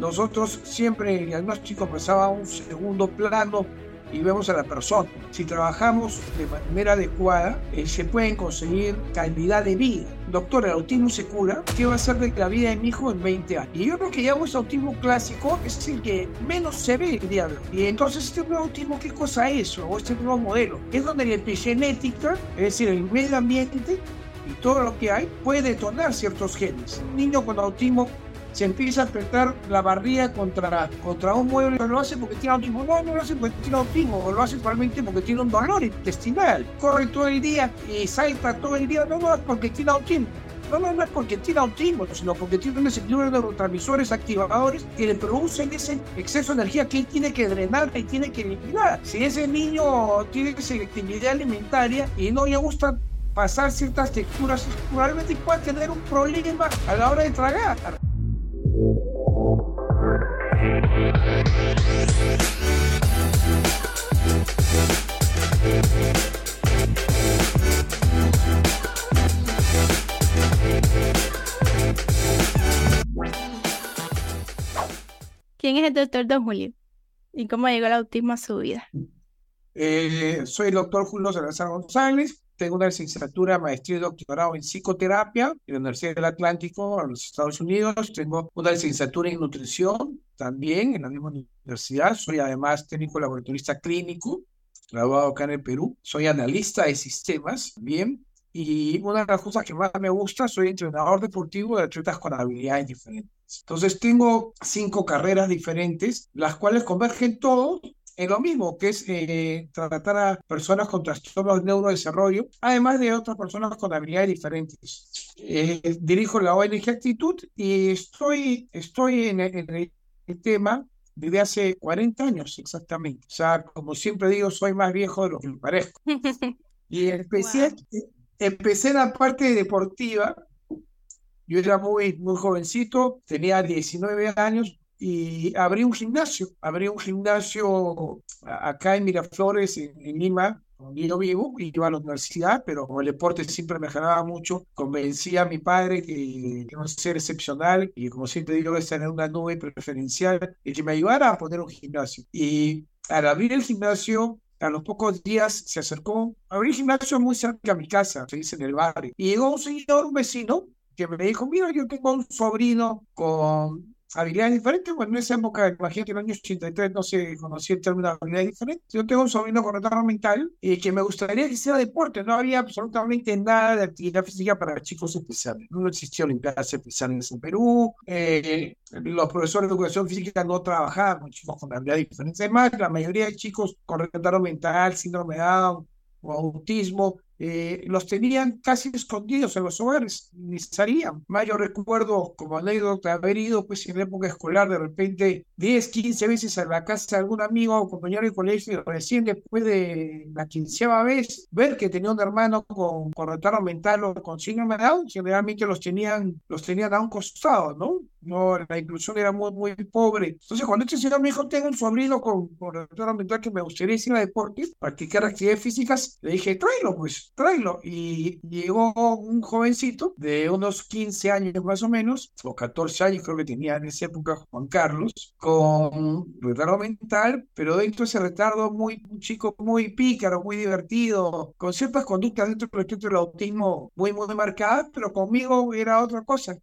nosotros siempre el diagnóstico pasaba a un segundo plano y vemos a la persona. Si trabajamos de manera adecuada, eh, se pueden conseguir calidad de vida. Doctor, el autismo se cura. ¿Qué va a ser de la vida de mi hijo en 20 años? Y yo creo que ya ese autismo clásico es el que menos se ve diablo. Y entonces este nuevo autismo, ¿qué cosa es? O este nuevo modelo. Es donde la epigenética, es decir, el medio ambiente y todo lo que hay, puede detonar ciertos genes. Un niño con autismo se empieza a apretar la barriga contra, contra un mueble, pero lo hace porque tiene autismo. No, no lo hace porque tiene autismo, o lo hace probablemente porque tiene un dolor intestinal. Corre todo el día y salta todo el día. No, no, es porque tiene autismo. No, no, no es porque tiene autismo, sino porque tiene un desequilibrio de neurotransmisores activadores que le producen ese exceso de energía que él tiene que drenar y tiene que eliminar. Si ese niño tiene selectividad alimentaria y no le gusta pasar ciertas texturas, probablemente pueda tener un problema a la hora de tragar. ¿Quién es el doctor Don Julio? ¿Y cómo llegó el autismo a su vida? Eh, soy el doctor Julio Salazar González, tengo una licenciatura, maestría y doctorado en psicoterapia en la Universidad del Atlántico, en los Estados Unidos. Tengo una licenciatura en nutrición también en la misma universidad. Soy además técnico laboratorista clínico, graduado acá en el Perú. Soy analista de sistemas, bien. Y una de las cosas que más me gusta, soy entrenador deportivo de atletas con habilidades diferentes. Entonces tengo cinco carreras diferentes, las cuales convergen todos en lo mismo, que es eh, tratar a personas con trastornos de neurodesarrollo, además de otras personas con habilidades diferentes. Eh, dirijo la ONG Actitud y estoy, estoy en, el, tema desde hace 40 años exactamente. O sea, como siempre digo, soy más viejo de lo que me parezco. Y empecé, empecé en la parte deportiva. Yo era muy, muy jovencito, tenía 19 años, y abrí un gimnasio, abrí un gimnasio acá en Miraflores, en, Lima, donde yo vivo, y iba a la universidad, pero como el deporte siempre me jalaba mucho, convencí a mi padre que iba a ser excepcional y como siempre digo, estar en una nube preferencial y que me ayudara a poner un gimnasio. Y al abrir el gimnasio, a los pocos días se acercó, abrí el gimnasio muy cerca a mi casa, se dice en el barrio, y llegó un señor, un vecino, que me dijo, mira, yo tengo un sobrino con habilidades diferentes. Bueno, en esa época, imagínate, en el año 83 no se conocía el término de habilidades diferentes. Yo tengo un sobrino con retardo mental y que me gustaría que hiciera deporte. No había absolutamente nada de actividad física para chicos especiales. No existía olimpiadas especiales en Perú. Eh, los profesores de educación física no trabajaban con chicos con habilidades diferentes. Además, la mayoría de chicos con retardo mental, síndrome de Down o autismo eh, los tenían casi escondidos en los hogares, ni salían. Más yo recuerdo como anécdota haber ido pues en la época escolar de repente 10, 15 veces a la casa de algún amigo o compañero de colegio y recién después de la quinceava vez ver que tenía un hermano con, con retardo mental o con síndrome Down, generalmente los tenían, los tenían a un costado, ¿no? No, la inclusión era muy, muy pobre. Entonces, cuando este señor me dijo, tengo un sobrino con, con retardo mental que me gustaría ir a deporte, practicar actividades físicas, le dije, tráelo, pues, tráelo. Y llegó un jovencito de unos 15 años más o menos, o 14 años creo que tenía en esa época Juan Carlos, con retardo mental, pero dentro de ese retardo muy, un chico muy pícaro, muy divertido, con ciertas conductas dentro del espectro del autismo muy, muy marcadas, pero conmigo era otra cosa.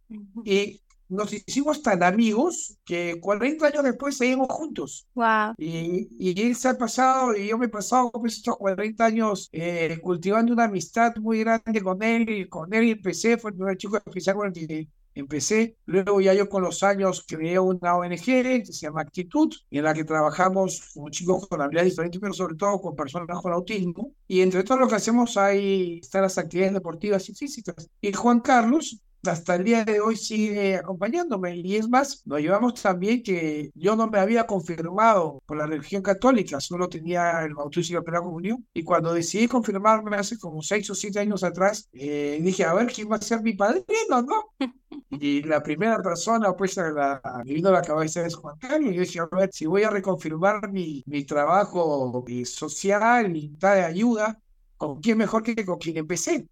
Y nos hicimos tan amigos que 40 años después seguimos juntos. Wow. Y, y él se ha pasado, y yo me he pasado pues, estos 40 años eh, cultivando una amistad muy grande con él, y con él empecé, fue el primer chico especial con el que empecé. Luego ya yo con los años creé una ONG que se llama Actitud, en la que trabajamos con chicos con habilidades diferentes, pero sobre todo con personas con autismo. Y entre todo lo que hacemos hay están las actividades deportivas y físicas. Y Juan Carlos hasta el día de hoy sigue acompañándome. Y es más, nos llevamos también que yo no me había confirmado por la religión católica, solo tenía el bautismo y la primera comunión. Y cuando decidí confirmarme hace como seis o siete años atrás, eh, dije, a ver, ¿quién va a ser mi padrino, no? Y la primera persona, pues, la, me vino a la cabeza es Juan Carlos. Y yo dije, a ver, si voy a reconfirmar mi, mi trabajo social, mi de ayuda, ¿con quién mejor que con quien empecé?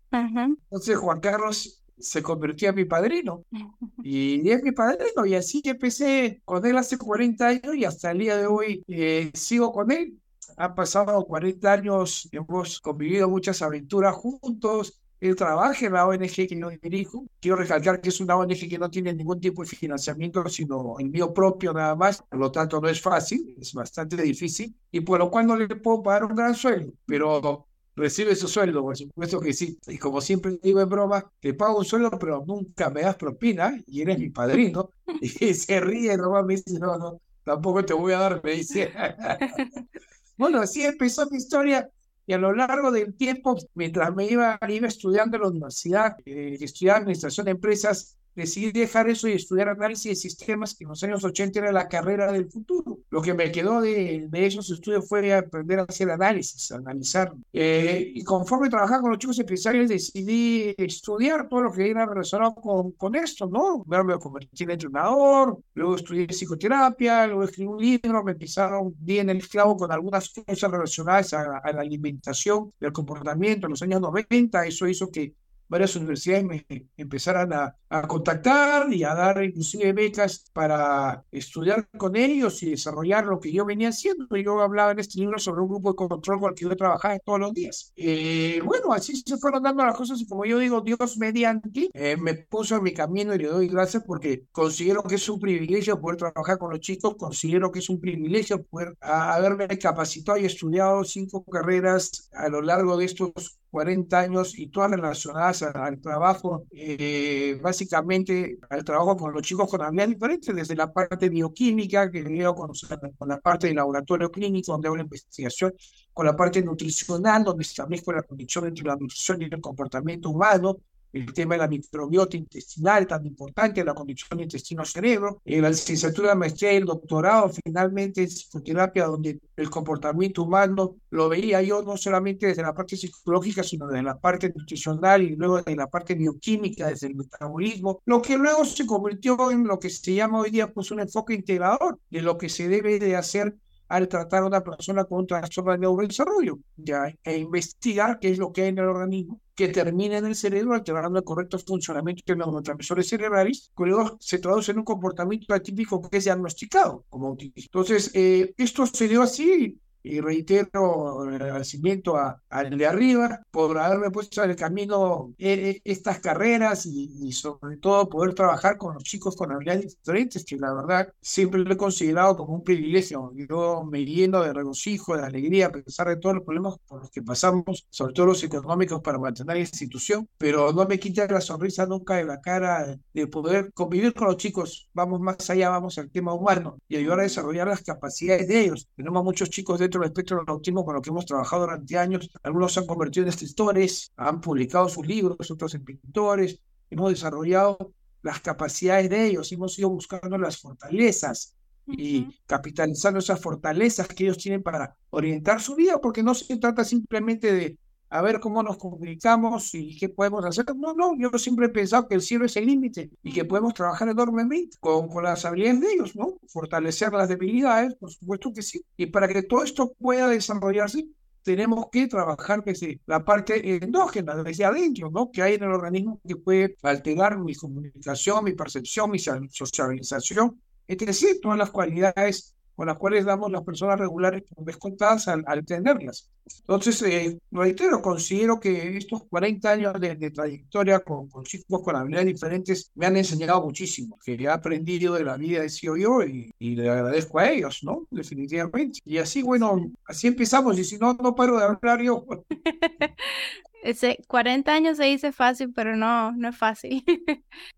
Entonces Juan Carlos se convirtió en mi padrino. Y es mi padrino, y así empecé con él hace 40 años y hasta el día de hoy eh, sigo con él. Han pasado 40 años, hemos convivido muchas aventuras juntos, él trabaja en la ONG que yo dirijo. Quiero recalcar que es una ONG que no tiene ningún tipo de financiamiento, sino el mío propio nada más. Por lo tanto, no es fácil, es bastante difícil. Y por lo cual no le puedo pagar un gran sueldo. Pero recibe su sueldo, por supuesto que sí. Y como siempre digo en broma, te pago un sueldo, pero nunca me das propina y eres mi padrino. Y se ríe, nomás me dice, no, no, tampoco te voy a dar, me dice. bueno, así empezó mi historia y a lo largo del tiempo, mientras me iba, iba estudiando en la universidad, eh, estudiaba administración de empresas, decidí dejar eso y estudiar análisis de sistemas, que en los años 80 era la carrera del futuro. Lo que me quedó de, de esos estudios fue aprender a hacer análisis, analizar. Eh, y conforme trabajaba con los chicos empresarios, decidí estudiar todo lo que era relacionado con, con esto, ¿no? me convertí en entrenador, luego estudié psicoterapia, luego escribí un libro, me empezaron bien el esclavo con algunas cosas relacionadas a, a la alimentación, el comportamiento en los años 90. Eso hizo que varias universidades me empezaron a, contactar y a dar inclusive becas para estudiar con ellos y desarrollar lo que yo venía haciendo. Yo hablaba en este libro sobre un grupo de control con el que yo trabajaba todos los días. Eh, bueno, así se fueron dando las cosas y como yo digo, Dios mediante eh, me puso en mi camino y le doy gracias porque considero que es un privilegio poder trabajar con los chicos, considero que es un privilegio poder haberme capacitado y estudiado cinco carreras a lo largo de estos 40 años y todas relacionadas al trabajo, eh, básicamente al trabajo con los chicos con habilidades diferentes, desde la parte bioquímica, que veo con, con la parte de laboratorio clínico, donde hago la investigación, con la parte nutricional, donde establezco la conexión entre la nutrición y el comportamiento humano, el tema de la microbiota intestinal, tan importante, la condición intestino-cerebro, eh, la licenciatura, maestría y el doctorado, finalmente en psicoterapia, donde el comportamiento humano lo veía yo no solamente desde la parte psicológica, sino desde la parte nutricional y luego desde la parte bioquímica, desde el metabolismo, lo que luego se convirtió en lo que se llama hoy día pues un enfoque integrador de lo que se debe de hacer al tratar a una persona con un trastorno de neurodesarrollo, ya, e investigar qué es lo que hay en el organismo que termina en el cerebro alterando el correcto funcionamiento de los neurotransmisores cerebrales, que luego se traduce en un comportamiento atípico que es diagnosticado como autismo. Entonces, eh, esto se dio así y reitero el agradecimiento a, al de arriba por haberme puesto en el camino eh, eh, estas carreras y, sobre todo poder trabajar con los chicos con habilidades diferentes, que la verdad siempre lo he considerado como un privilegio. Yo me lleno de regocijo, de alegría, a pesar de todos los problemas por los que pasamos, sobre todo los económicos para mantener la institución, pero no me quita la sonrisa nunca de la cara de poder convivir con los chicos. Vamos más allá, vamos al tema humano y ayudar a desarrollar las capacidades de ellos. Tenemos muchos chicos dentro respecto al autismo con los que hemos trabajado durante años. Algunos se han convertido en escritores, han publicado sus libros, otros en pintores. Hemos desarrollado las capacidades de ellos, hemos ido buscando las fortalezas y capitalizando esas fortalezas que ellos tienen para orientar su vida, porque no se trata simplemente de a ver cómo nos comunicamos y qué podemos hacer. No, no, yo siempre he pensado que el cielo es el límite y que podemos trabajar enormemente con, con las habilidades de ellos, ¿no? Fortalecer las debilidades, por supuesto que sí. Y para que todo esto pueda desarrollarse, tenemos que trabajar desde la parte endógena, desde adentro, ¿no? Que hay en el organismo que puede alterar mi comunicación, mi percepción, mi socialización, decir, todas las cualidades con las cuales damos las personas regulares por vez contadas al, al tenerlas. Entonces, eh, reitero, considero que estos 40 años de, trayectoria con, con, chicos con habilidades diferentes me han enseñado muchísimo, que he aprendido de la vida, decía yo, y, y le agradezco a ellos, ¿no? Definitivamente. Y así, bueno, así empezamos, y si no, no paro de hablar yo. Ese 40 años se dice fácil, pero no, no es fácil.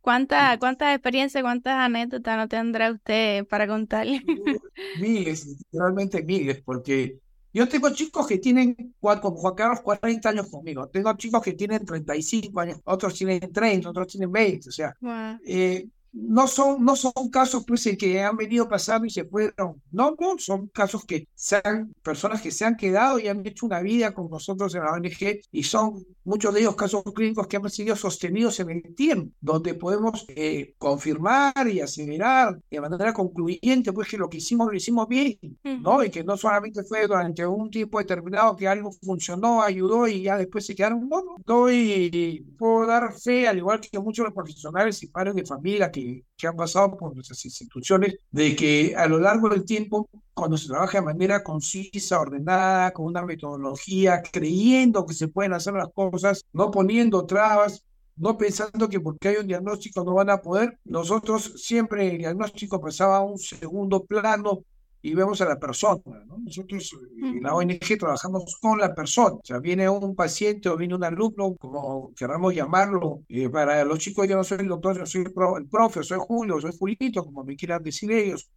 ¿Cuántas cuánta experiencias, cuántas anécdotas no tendrá usted para contarle? miles, realmente miles, porque yo tengo chicos que tienen, como Juan Carlos, 40 años conmigo. Tengo chicos que tienen 35 años, otros tienen 30, otros tienen 20. O sea, eh, no son, no son casos pues que han venido pasando y se fueron. No, no, son casos que sean personas que se han quedado y han hecho una vida con nosotros en la ONG y son muchos de ellos casos clínicos que han sido sostenidos en el tiempo, donde podemos eh, confirmar y acelerar de manera concluyente, pues que lo que hicimos lo hicimos bien, ¿no? Y que no solamente fue durante un tiempo determinado que algo funcionó, ayudó y ya después se quedaron, no, doy, puedo dar fe, al igual que muchos de los profesionales y padres de familia que, que han pasado por nuestras instituciones, de que a lo largo del tiempo cuando se trabaja de manera concisa, ordenada, con una metodología, creyendo que se pueden hacer las cosas, no poniendo trabas, no pensando que porque hay un diagnóstico no van a poder. Nosotros siempre el diagnóstico pasaba a un segundo plano y vemos a la persona. Nosotros en la ONG trabajamos con la persona. O sea, viene un paciente o viene un alumno, como queramos llamarlo. Eh, para los chicos yo no soy el doctor, yo soy el profe, soy Julio, soy Julito, como me quieran decir ellos.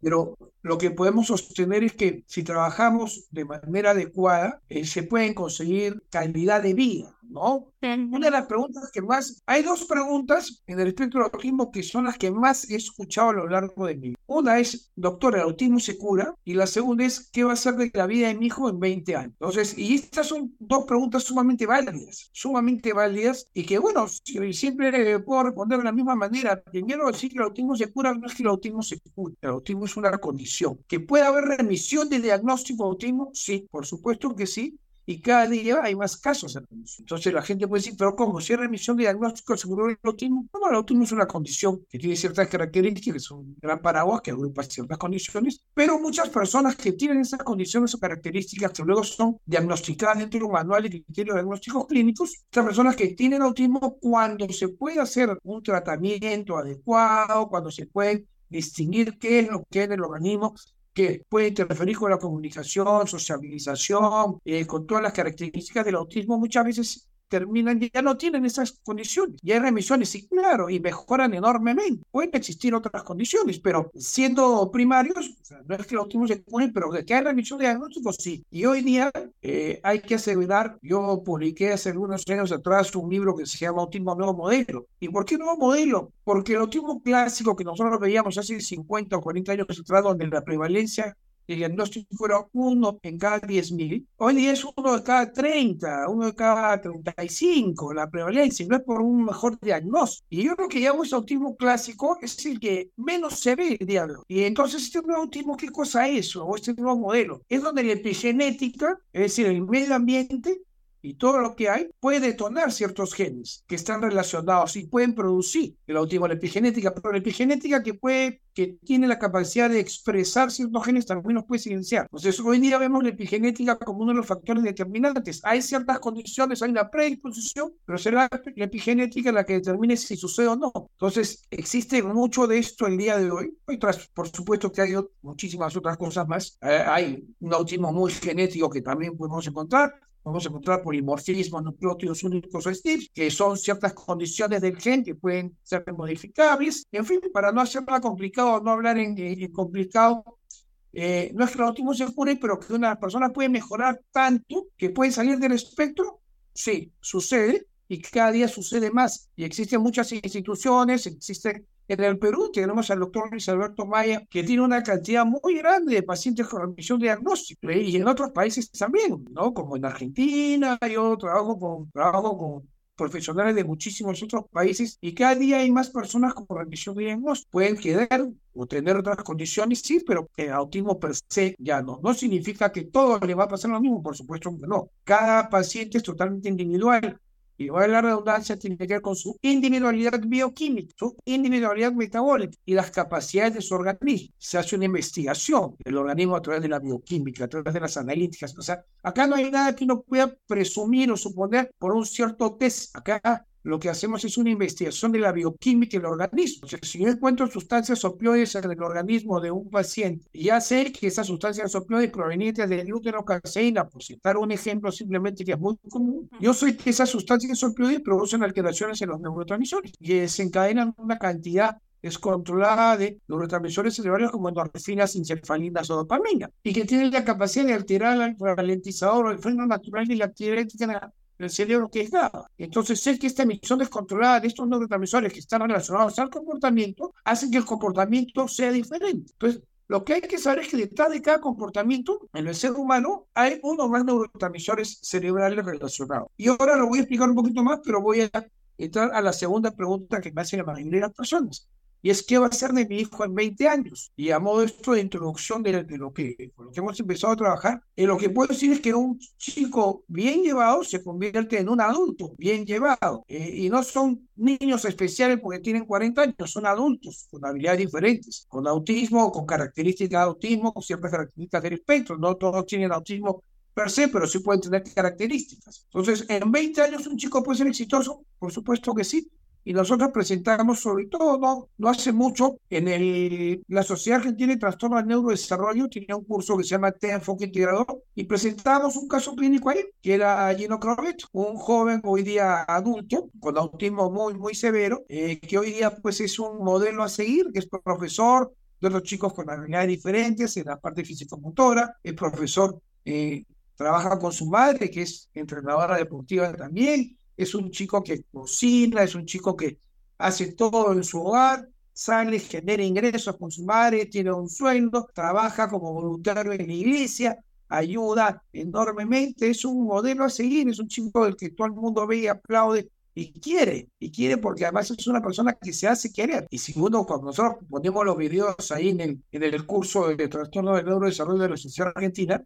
Pero lo que podemos sostener es que si trabajamos de manera adecuada, eh, se pueden conseguir calidad de vida, ¿no? Una de las preguntas que más, hay dos preguntas en el espectro del autismo que son las que más he escuchado a lo largo de mi vida. Una es, doctor, ¿el autismo se cura? Y la segunda es, ¿qué va a ser de la vida de mi hijo en 20 años? Entonces, y estas son dos preguntas sumamente válidas, sumamente válidas y que, bueno, siempre puedo responder de la misma manera. Primero, decir que el autismo se cura, no es que el autismo se cura, el autismo es una condición. ¿Que puede haber remisión de diagnóstico de autismo? Sí, por supuesto que sí, y cada día hay más casos de remisión. Entonces la gente puede decir, pero ¿cómo? Si hay remisión de diagnóstico seguro del autismo, no, el autismo es una condición que tiene ciertas características, es un gran paraguas que agrupa ciertas condiciones, pero muchas personas que tienen esas condiciones o características que luego son diagnosticadas dentro de los manuales de criterios diagnósticos clínicos, estas personas que tienen autismo cuando se puede hacer un tratamiento adecuado, cuando se puede distinguir qué es lo que es el organismo, que puede interferir con la comunicación, sociabilización, eh, con todas las características del autismo, muchas veces terminan, ya no tienen esas condiciones. Y hay remisiones, y claro, y mejoran enormemente. Pueden existir otras condiciones, pero siendo primarios, no es que el autismo se cure, pero que hay remisión de diagnósticos, sí. Y hoy día eh, hay que asegurar, yo publiqué hace algunos años atrás un libro que se llama Autismo Nuevo Modelo. ¿Y por qué Nuevo Modelo? Porque el autismo clásico que nosotros veíamos hace 50 o 40 años atrás, donde la prevalencia el diagnóstico era uno en cada 10.000, hoy día es uno de cada 30, uno de cada 35, la prevalencia, no es por un mejor diagnóstico. Y yo creo que ya ese autismo clásico es el que menos se ve el diablo. Y entonces este nuevo autismo, ¿qué cosa es? O este nuevo modelo. Es donde la epigenética, es decir, el medio ambiente, y todo lo que hay puede detonar ciertos genes que están relacionados y pueden producir el autismo, la epigenética, pero la epigenética que puede que tiene la capacidad de expresar ciertos genes también los puede silenciar. Entonces, hoy día vemos la epigenética como uno de los factores determinantes. Hay ciertas condiciones, hay una predisposición, pero será la epigenética la que determine si sucede o no. Entonces, existe mucho de esto el día de hoy. Otras, por supuesto que hay muchísimas otras cosas más. Eh, hay un autismo muy genético que también podemos encontrar A encontrar polimorfismo, nucleótidos únicos o SNPs, que son ciertas condiciones del gen que pueden ser modificables. En fin, para no hacerla complicado, no hablar en, complicado, eh, no es que se cure, pero que una persona puede mejorar tanto que puede salir del espectro. Sí, sucede y cada día sucede más. Y existen muchas instituciones, existen en el Perú tenemos al doctor Luis Alberto Maya, que tiene una cantidad muy grande de pacientes con remisión diagnóstica, y en otros países también, ¿no? Como en Argentina, yo trabajo con, trabajo con profesionales de muchísimos otros países y cada día hay más personas con remisión de diagnóstico. Pueden quedar o tener otras condiciones, sí, pero el autismo per se ya no. No significa que todo le va a pasar lo mismo, por supuesto que no. Cada paciente es totalmente individual y la redundancia tiene que ver con su individualidad bioquímica, su individualidad metabólica y las capacidades de su organismo. Se hace una investigación del organismo a través de la bioquímica, a través de las analíticas. O sea, acá no hay nada que uno pueda presumir o suponer por un cierto test. Acá lo que hacemos es una investigación de la bioquímica del organismo. O sea, si yo encuentro sustancias opioides en el organismo de un paciente ya sé que esas sustancias opioides provenientes de glúteno caseína, por citar un ejemplo simplemente que es muy común, yo sé que esas sustancias opioides producen alteraciones en los neurotransmisores y desencadenan una cantidad descontrolada de neurotransmisores cerebrales como endorfinas, encefalinas o dopamina, y que tienen la capacidad de alterar el ralentizador o el freno natural de la actividad el cerebro que es nada. Entonces, sé que esta emisión descontrolada de estos neurotransmisores que están relacionados al comportamiento hace que el comportamiento sea diferente. Entonces, Lo que hay que saber es que detrás de cada comportamiento en el ser humano hay uno o más neurotransmisores cerebrales relacionados. Y ahora lo voy a explicar un poquito más, pero voy a entrar a la segunda pregunta que me hace la mayoría de las personas y es qué va a ser de mi hijo en 20 años. Y a modo esto de introducción de, lo, que, lo que hemos empezado a trabajar, en lo que puedo decir es que un chico bien llevado se convierte en un adulto bien llevado. Eh, y no son niños especiales porque tienen 40 años, son adultos con habilidades diferentes, con autismo, con características de autismo, con ciertas características del espectro. No todos tienen autismo per se, pero sí pueden tener características. Entonces, ¿en 20 años un chico puede ser exitoso? Por supuesto que sí, y nosotros presentamos sobre todo, no, no hace mucho, en el, la Sociedad Argentina de Trastorno del Neurodesarrollo tenía un curso que se llama T Enfoque Integrador y presentamos un caso clínico ahí, que era Gino Crovet, un joven hoy día adulto con autismo muy, muy severo, eh, que hoy día pues es un modelo a seguir, que es profesor de los chicos con habilidades diferentes en la parte físico-motora, es profesor, eh, trabaja con su madre, que es entrenadora deportiva también, es un chico que cocina, es un chico que hace todo en su hogar, sale, genera ingresos con su madre, tiene un sueldo, trabaja como voluntario en la iglesia, ayuda enormemente, es un modelo a seguir, es un chico del que todo el mundo ve y aplaude y quiere, y quiere porque además es una persona que se hace querer. Y si uno, cuando nosotros ponemos los videos ahí en el, en el curso de trastorno del neurodesarrollo de la Asociación Argentina,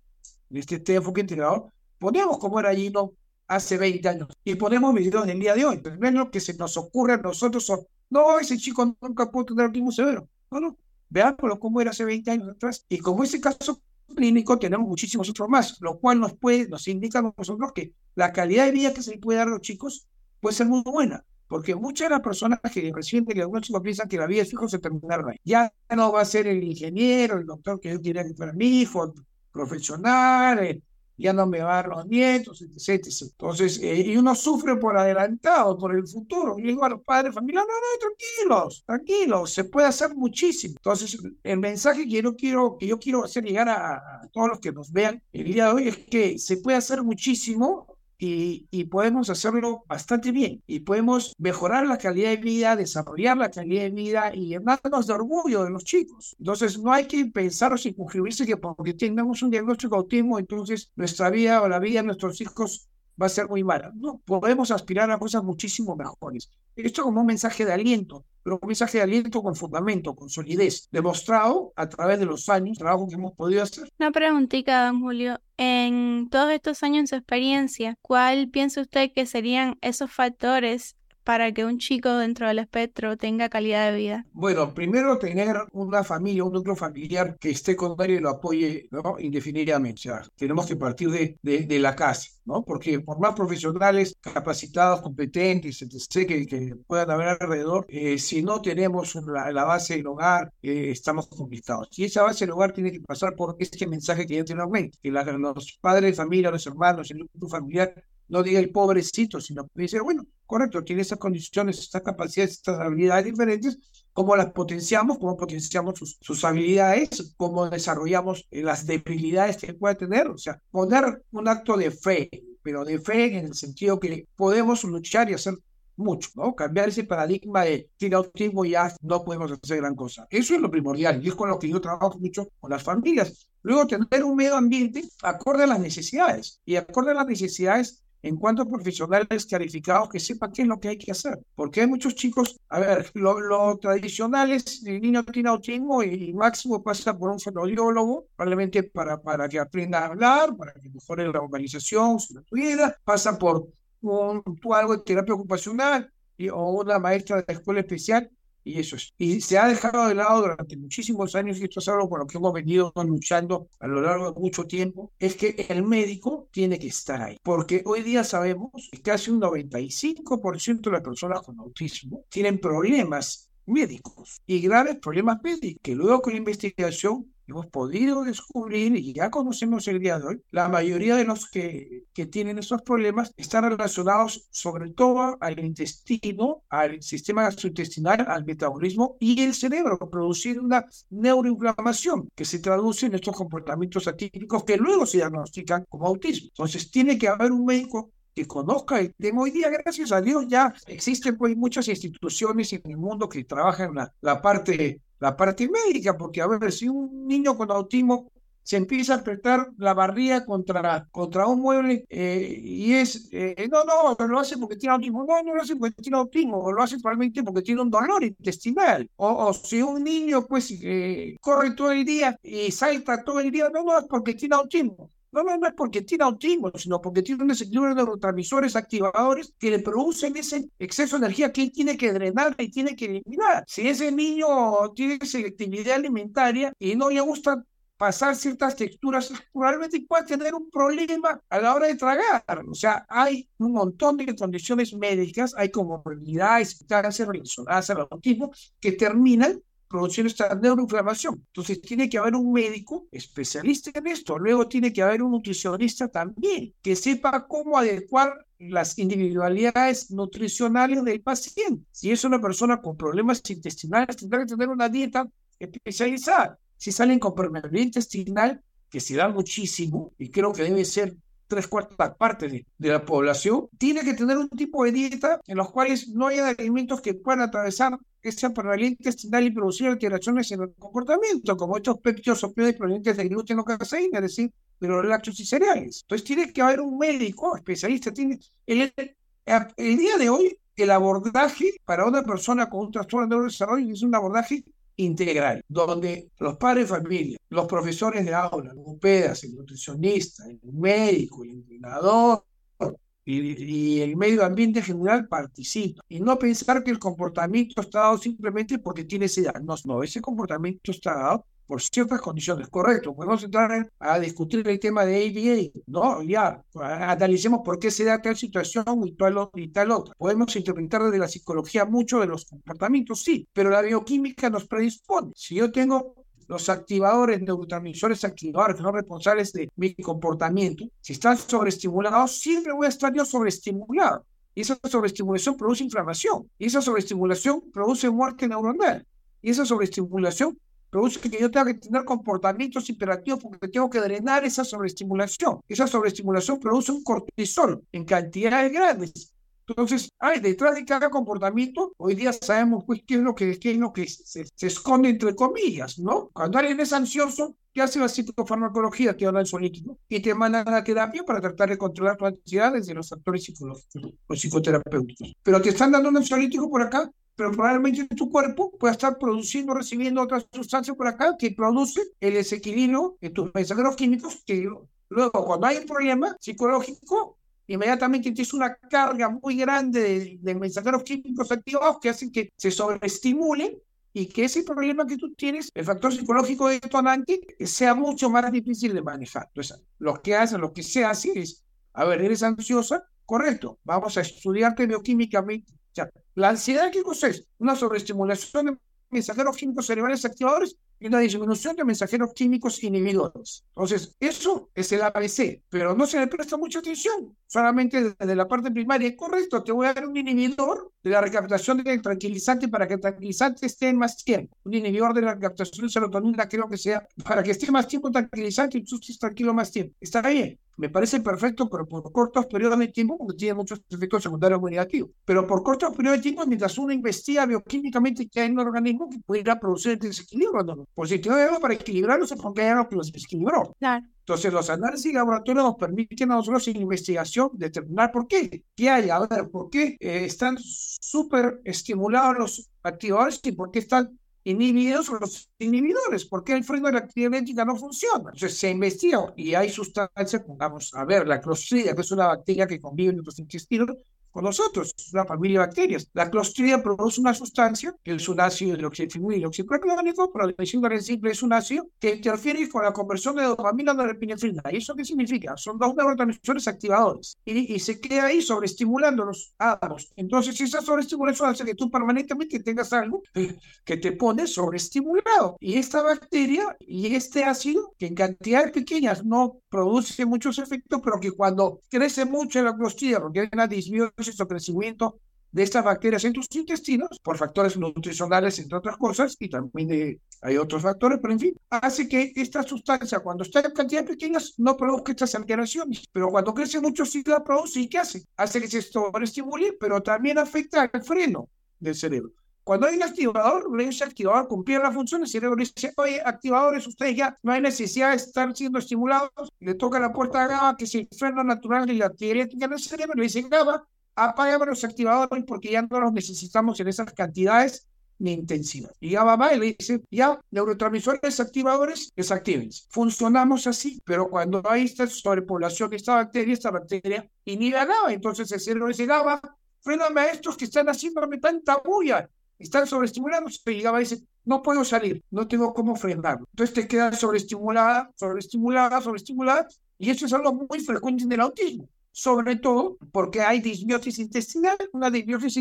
en este, este enfoque integrador, ponemos cómo era Gino hace 20 años. Y ponemos videos en el día de hoy. Lo que se nos ocurre a nosotros. no, ese chico nunca pudo tener autismo severo. No, no. Veámoslo cómo era hace 20 años atrás. Y como ese caso clínico, tenemos muchísimos otros más, lo cual nos puede, nos indica a nosotros que la calidad de vida que se puede dar a los chicos puede ser muy buena. Porque muchas de las personas que que algunos chicos piensan que la vida de su hijo se terminaron ahí. Ya no va a ser el ingeniero, el doctor que yo quería que fuera mi hijo, profesional, el, ya no me van los nietos, etc. Entonces, eh, y uno sufre por adelantado, por el futuro. Y digo a los padres, familia, no, no, tranquilos, tranquilos, se puede hacer muchísimo. Entonces, el mensaje que yo quiero, que yo quiero hacer llegar a todos los que nos vean el día de hoy es que se puede hacer muchísimo y, podemos hacerlo bastante bien y podemos mejorar la calidad de vida, desarrollar la calidad de vida y llenarnos de orgullo de los chicos. Entonces, no hay que pensar o circunscribirse que porque tengamos un diagnóstico de autismo, entonces nuestra vida o la vida de nuestros hijos va a ser muy mala. No, podemos aspirar a cosas muchísimo mejores. Esto como un mensaje de aliento, pero un mensaje de aliento con fundamento, con solidez, demostrado a través de los años, trabajo que hemos podido hacer. Una preguntita, don Julio. En todos estos años en su experiencia, ¿cuál piensa usted que serían esos factores para que un chico dentro del espectro tenga calidad de vida? Bueno, primero tener una familia, un núcleo familiar que esté con él y lo apoye ¿no? indefinidamente. O sea, tenemos que partir de, de, la casa, ¿no? Porque por más profesionales capacitados, competentes, etc., que, que puedan haber alrededor, eh, si no tenemos la, base del hogar, eh, estamos complicados. Y esa base del hogar tiene que pasar por este mensaje que ya anteriormente, que los padres de familia, los hermanos, el núcleo familiar no diga el pobrecito, sino dice, bueno, correcto, tiene estas condiciones, estas capacidades, estas habilidades diferentes, cómo las potenciamos, cómo potenciamos sus, sus habilidades, cómo desarrollamos eh, las debilidades que puede tener, o sea, poner un acto de fe, pero de fe en el sentido que podemos luchar y hacer mucho, ¿no? Cambiar ese paradigma de tiene autismo ya no podemos hacer gran cosa. Eso es lo primordial y es con lo que yo trabajo mucho con las familias. Luego, tener un medio ambiente acorde a las necesidades y acorde a las necesidades en cuanto a profesionales calificados que sepan qué es lo que hay que hacer. Porque hay muchos chicos, a ver, lo, tradicional es el niño tiene autismo y máximo pasa por un fonoaudiólogo, probablemente para, para que aprenda a hablar, para que mejore la organización, su vida, pasa por un, algo de terapia ocupacional y, o una maestra de la escuela especial y eso es. Y se ha dejado de lado durante muchísimos años, y esto es algo por lo que hemos venido luchando a lo largo de mucho tiempo, es que el médico tiene que estar ahí. Porque hoy día sabemos que casi un 95% de las personas con autismo tienen problemas médicos y graves problemas médicos, que luego con investigación hemos podido descubrir y ya conocemos el día de hoy, la mayoría de los que, que tienen esos problemas están relacionados sobre todo al intestino, al sistema gastrointestinal, al metabolismo y el cerebro, produciendo una neuroinflamación que se traduce en estos comportamientos atípicos que luego se diagnostican como autismo. Entonces tiene que haber un médico que conozca el tema. Hoy día, gracias a Dios, ya existen pues, muchas instituciones en el mundo que trabajan la, la parte la parte médica, porque a ver, si un niño con autismo se empieza a apretar la barriga contra, contra un mueble eh, y es, eh, no, no, lo hace porque tiene autismo, no, no lo hace porque tiene autismo, lo hace probablemente porque tiene un dolor intestinal. O, si un niño pues eh, corre todo el día y salta todo el día, no, no, es porque tiene autismo. No, no, no es porque tiene autismo, sino porque tiene un desequilibrio de neurotransmisores activadores que le producen ese exceso de energía que él tiene que drenar y tiene que eliminar. Si ese niño tiene selectividad alimentaria y no le gusta pasar ciertas texturas, probablemente pueda tener un problema a la hora de tragar. O sea, hay un montón de condiciones médicas, hay comorbilidades cáncer relacionadas al autismo que terminan produciendo esta neuroinflamación. Entonces tiene que haber un médico especialista en esto. Luego tiene que haber un nutricionista también que sepa cómo adecuar las individualidades nutricionales del paciente. Si es una persona con problemas intestinales, tendrá que tener una dieta especializada si salen con permeabilidad intestinal, que se da muchísimo, y creo que debe ser tres cuartas partes de, la población, tiene que tener un tipo de dieta en los cuales no haya alimentos que puedan atravesar esa permeabilidad intestinal y producir alteraciones en el comportamiento, como estos péptidos opioides provenientes de gluten o caseína, es decir, de los lácteos y cereales. Entonces tiene que haber un médico especialista. Tiene, el, el día de hoy, el abordaje para una persona con un trastorno de neurodesarrollo es un abordaje integral, donde los padres de familia, los profesores de aula, los pedas, el nutricionista, el médico, el entrenador y, el medio ambiente en general participan. Y no pensar que el comportamiento está dado simplemente porque tiene ese diagnóstico. No, ese comportamiento está dado por ciertas condiciones, correcto. Podemos entrar a discutir el tema de ABA, ¿no? Ya, analicemos por qué se da tal situación y tal, y tal otra. Podemos interpretar desde la psicología mucho de los comportamientos, sí, pero la bioquímica nos predispone. Si yo tengo los activadores, neurotransmisores activadores que son responsables de mi comportamiento, si están sobreestimulados, siempre voy a estar yo sobreestimulado. Y esa sobreestimulación produce inflamación. Y esa sobreestimulación produce muerte neuronal. Y esa sobreestimulación produce que yo tenga que tener comportamientos imperativos porque tengo que drenar esa sobreestimulación. Esa sobreestimulación produce un cortisol en cantidades grandes. Entonces, hay detrás de cada comportamiento, hoy día sabemos pues, qué es lo que, qué es lo que se, esconde entre comillas, ¿no? Cuando alguien es ansioso, ¿qué hace la psicofarmacología? Te da el solítico y te manda a terapia para tratar de controlar tu ansiedad desde los factores psicológicos o psicoterapéuticos. Pero te están dando un ansiolítico por acá pero probablemente tu cuerpo pueda estar produciendo, recibiendo otras sustancias por acá que produce el desequilibrio en tus mensajeros químicos que luego cuando hay un problema psicológico, inmediatamente tienes una carga muy grande de, mensajeros químicos activados que hacen que se sobreestimulen y que ese problema que tú tienes, el factor psicológico detonante, sea mucho más difícil de manejar. Entonces, lo que hacen, lo que se hace es, a ver, eres ansiosa, correcto, vamos a estudiarte bioquímicamente la ansiedad, ¿qué cosa es? Una sobreestimulación de mensajeros químicos cerebrales activadores y una disminución de mensajeros químicos inhibidores. Entonces, eso es el ABC, pero no se le presta mucha atención. Solamente desde la parte primaria, correcto, te voy a dar un inhibidor de la recaptación del tranquilizante para que el tranquilizante esté más tiempo. Un inhibidor de la recaptación de serotonina, creo que sea, para que esté más tiempo tranquilizante y tú estés tranquilo más tiempo. Está bien. Me parece perfecto, pero por cortos periodos de tiempo, porque tiene muchos efectos secundarios muy negativos. Pero por cortos periodos de tiempo, mientras uno investiga bioquímicamente que hay en un organismo que pudiera producir el desequilibrio, tiene algo para equilibrarlo, se porque hay algo que los desequilibró. Entonces, los análisis laboratorios nos permiten a nosotros en investigación determinar por qué. ¿Qué hay? A ver, ¿por qué eh, están súper estimulados los activadores y por qué están inhibidos los inhibidores, ¿por qué el freno de la actividad eléctrica no funciona? Entonces se investiga y hay sustancias, vamos a ver, la clostridia, que es una bacteria que convive en nuestros intestinos, con nosotros, es una familia de bacterias. La clostridia produce una sustancia, que es un ácido hidroxiethileno y oxipropionónico, pero diciendo simple es un ácido que interfiere con la conversión de dopamina a norepinefrina. ¿Y eso qué significa? Son dos neurotransmisores activadores y, y, se queda ahí sobreestimulando los átomos. Entonces, esa sobreestimulación hace que tú permanentemente tengas algo que te pone sobreestimulado. Y esta bacteria y este ácido, que en cantidades pequeñas no produce muchos efectos, pero que cuando crece mucho en la clostridia, porque hay una o crecimiento de estas bacterias en tus intestinos, por factores nutricionales, entre otras cosas, y también de, hay otros factores, pero en fin, hace que esta sustancia, cuando está en cantidades pequeñas, no produzca estas alteraciones, pero cuando crece mucho, sí la produce, ¿y qué hace? Hace que se sobreestimule, pero también afecta al freno del cerebro. Cuando hay un activador, ese activador cumplía la función, el cerebro dice, oye, activadores, ustedes ya no hay necesidad de estar siendo estimulados, le toca la puerta a GABA, que es el freno natural de la actividad en el cerebro, le dice, GABA, apágame los activadores porque ya no los necesitamos en esas cantidades ni intensidad. Y ya va y le dice, ya, neurotransmisores activadores, desactiven. Funcionamos así, pero cuando hay esta sobrepoblación de esta bacteria, esta bacteria inhibe GABA, entonces el cerebro dice, GABA, fréname a estos que están haciéndome tanta bulla, están sobreestimulados, y GABA dice, no puedo salir, no tengo cómo frenarlo. Entonces te quedas sobreestimulada, sobreestimulada, sobreestimulada, y eso es algo muy frecuente en el autismo sobre todo porque hay disbiosis intestinal, una disbiosis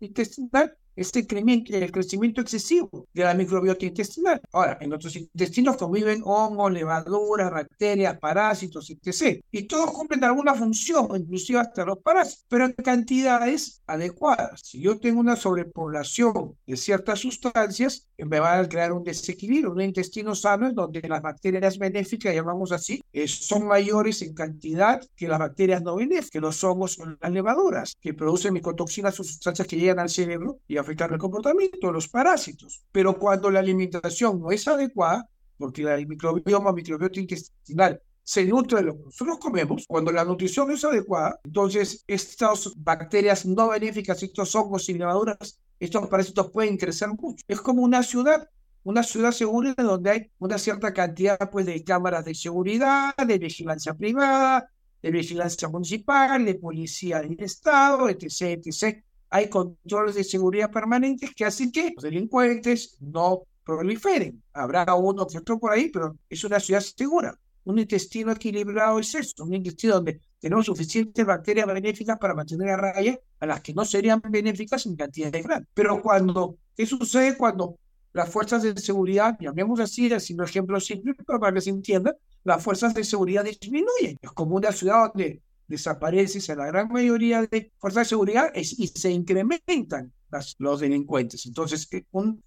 intestinal este incremento, el crecimiento excesivo de la microbiota intestinal. Ahora, en nuestros intestinos conviven hongos, levaduras, bacterias, parásitos, etc. Y todos cumplen alguna función, inclusive hasta los parásitos, pero en cantidades adecuadas. Si yo tengo una sobrepoblación de ciertas sustancias, me va a crear un desequilibrio, un intestino sano en donde las bacterias benéficas, llamamos así, eh, son mayores en cantidad que las bacterias no benéficas, que los hongos son las levaduras, que producen micotoxinas o sustancias que llegan al cerebro y afectar el comportamiento de los parásitos. Pero cuando la alimentación no es adecuada, porque el microbioma, microbiota intestinal se nutre de lo que nosotros comemos, cuando la nutrición es adecuada, entonces estas bacterias no benéficas, estos hongos y levaduras, estos parásitos pueden crecer mucho. Es como una ciudad, una ciudad segura donde hay una cierta cantidad pues, de cámaras de seguridad, de vigilancia privada, de vigilancia municipal, de policía del Estado, etc., etc hay controles de seguridad permanentes que hacen que los delincuentes no proliferen. Habrá uno que otro por ahí, pero es una ciudad segura. Un intestino equilibrado es eso, un intestino donde tenemos suficientes bacterias benéficas para mantener a raya a las que no serían benéficas en cantidades grandes. Pero cuando, ¿qué sucede cuando las fuerzas de seguridad, llamemos así, haciendo ejemplos simples para que se entienda, las fuerzas de seguridad disminuyen? Es como una ciudad donde desaparece la gran mayoría de fuerzas de seguridad y se incrementan los delincuentes. Entonces, eh,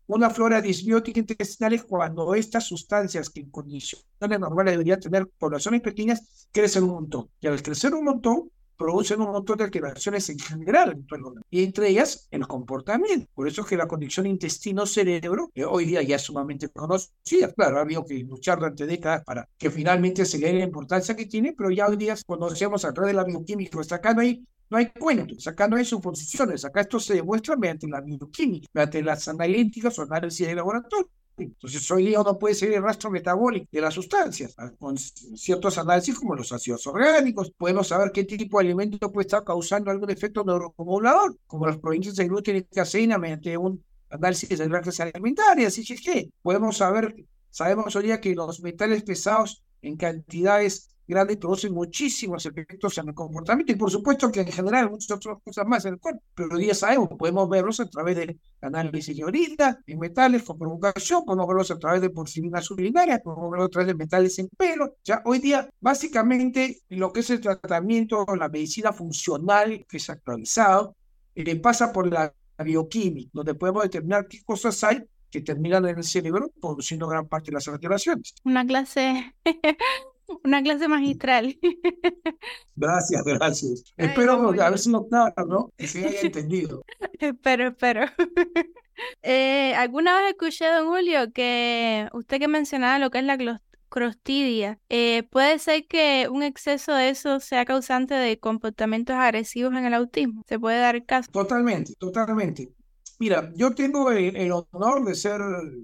una flora disbiótica intestinal es cuando estas sustancias que en condiciones normales deberían tener poblaciones pequeñas crecen un montón. Y al crecer un montón, producen un montón de alteraciones en general en todo el y entre ellas el comportamiento. Por eso es que la condición intestino-cerebro hoy día ya es sumamente conocida. Claro, ha habido que luchar durante décadas para que finalmente se le dé la importancia que tiene, pero ya hoy día conocemos a través de la bioquímica, pues acá no hay no hay cuentos, acá no hay suposiciones, acá esto se demuestra mediante la bioquímica, mediante las analíticas o análisis de laboratorio. Entonces, hoy día uno puede seguir el rastro metabólico de las sustancias ah, con ciertos análisis como los ácidos orgánicos. Podemos saber qué tipo de alimento puede estar causando algún efecto neuromodulador, como los provenientes de gluten y caseína mediante un análisis de grasas alimentarias. Que podemos saber, sabemos hoy día que los metales pesados en cantidades grandes producen muchísimos efectos en el comportamiento y por supuesto que en general muchas otras cosas más en el cuerpo, pero ya sabemos, podemos verlos a través de análisis de orina, en metales con provocación, podemos verlos a través de porcilinas urinarias, podemos verlos a través de metales en pelo. Ya hoy día, básicamente, lo que es el tratamiento, la medicina funcional que es actualizado, eh, pasa por la bioquímica, donde podemos determinar qué cosas hay que terminan en el cerebro produciendo gran parte de las alteraciones. Una clase una clase magistral. Gracias, gracias. espero a ver si no, ¿no? Que se haya entendido. espero, espero. Eh, ¿Alguna vez escuché, don Julio, que usted que mencionaba lo que es la crostidia, eh, puede ser que un exceso de eso sea causante de comportamientos agresivos en el autismo? ¿Se puede dar caso? Totalmente, totalmente. Mira, yo tengo el, honor de ser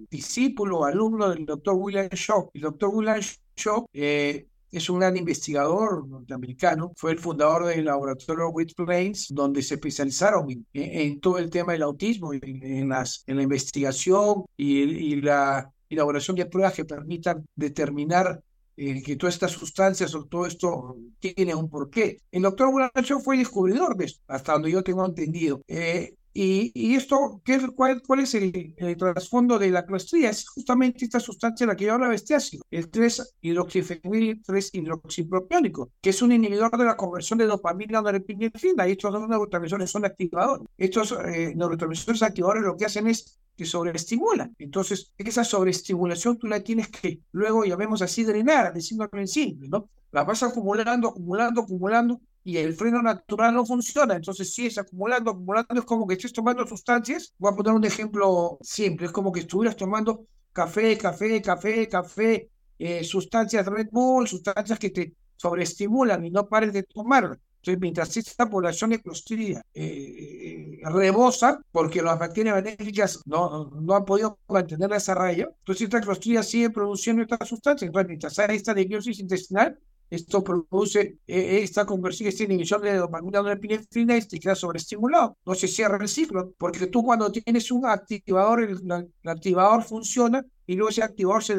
discípulo, alumno del doctor William Shaw. El doctor William Shaw eh, es un gran investigador norteamericano, fue el fundador del laboratorio White Plains, donde se especializaron en, todo el tema del autismo, en, las, en la investigación y, la elaboración de pruebas que permitan determinar eh, que todas estas sustancias o todo esto tiene un porqué. El doctor Shaw fue el descubridor de esto, hasta donde yo tengo entendido. Eh, y, esto, ¿qué, cuál, cuál, es el, trasfondo de la clostría? Es justamente esta sustancia la que yo hablaba, este ácido, el 3-hidroxifenil 3-hidroxipropiónico, que es un inhibidor de la conversión de dopamina a norepinefrina, y estos dos neurotransmisores son activadores. Estos eh, neurotransmisores activadores lo que hacen es que sobreestimulan. Entonces, esa sobreestimulación tú la tienes que luego, llamemos así, drenar, diciendo en simple, ¿no? La vas acumulando, acumulando, acumulando, y el freno natural no funciona. Entonces, si es acumulando, acumulando, es como que estés tomando sustancias. Voy a poner un ejemplo simple: es como que estuvieras tomando café, café, café, café, eh, sustancias Red Bull, sustancias que te sobreestimulan y no pares de tomar. Entonces, mientras esta población de Clostridia eh, rebosa, porque las bacterias benéficas no, no han podido mantener esa raya, entonces esta Clostridia sigue produciendo esta sustancia. Entonces, mientras hay esta debiosis intestinal, esto produce eh, esta conversión, inhibición de dopamina de epinefrina y te queda sobreestimulado. No se cierra el ciclo, porque tú cuando tienes un activador, el, el activador funciona y luego ese activador se,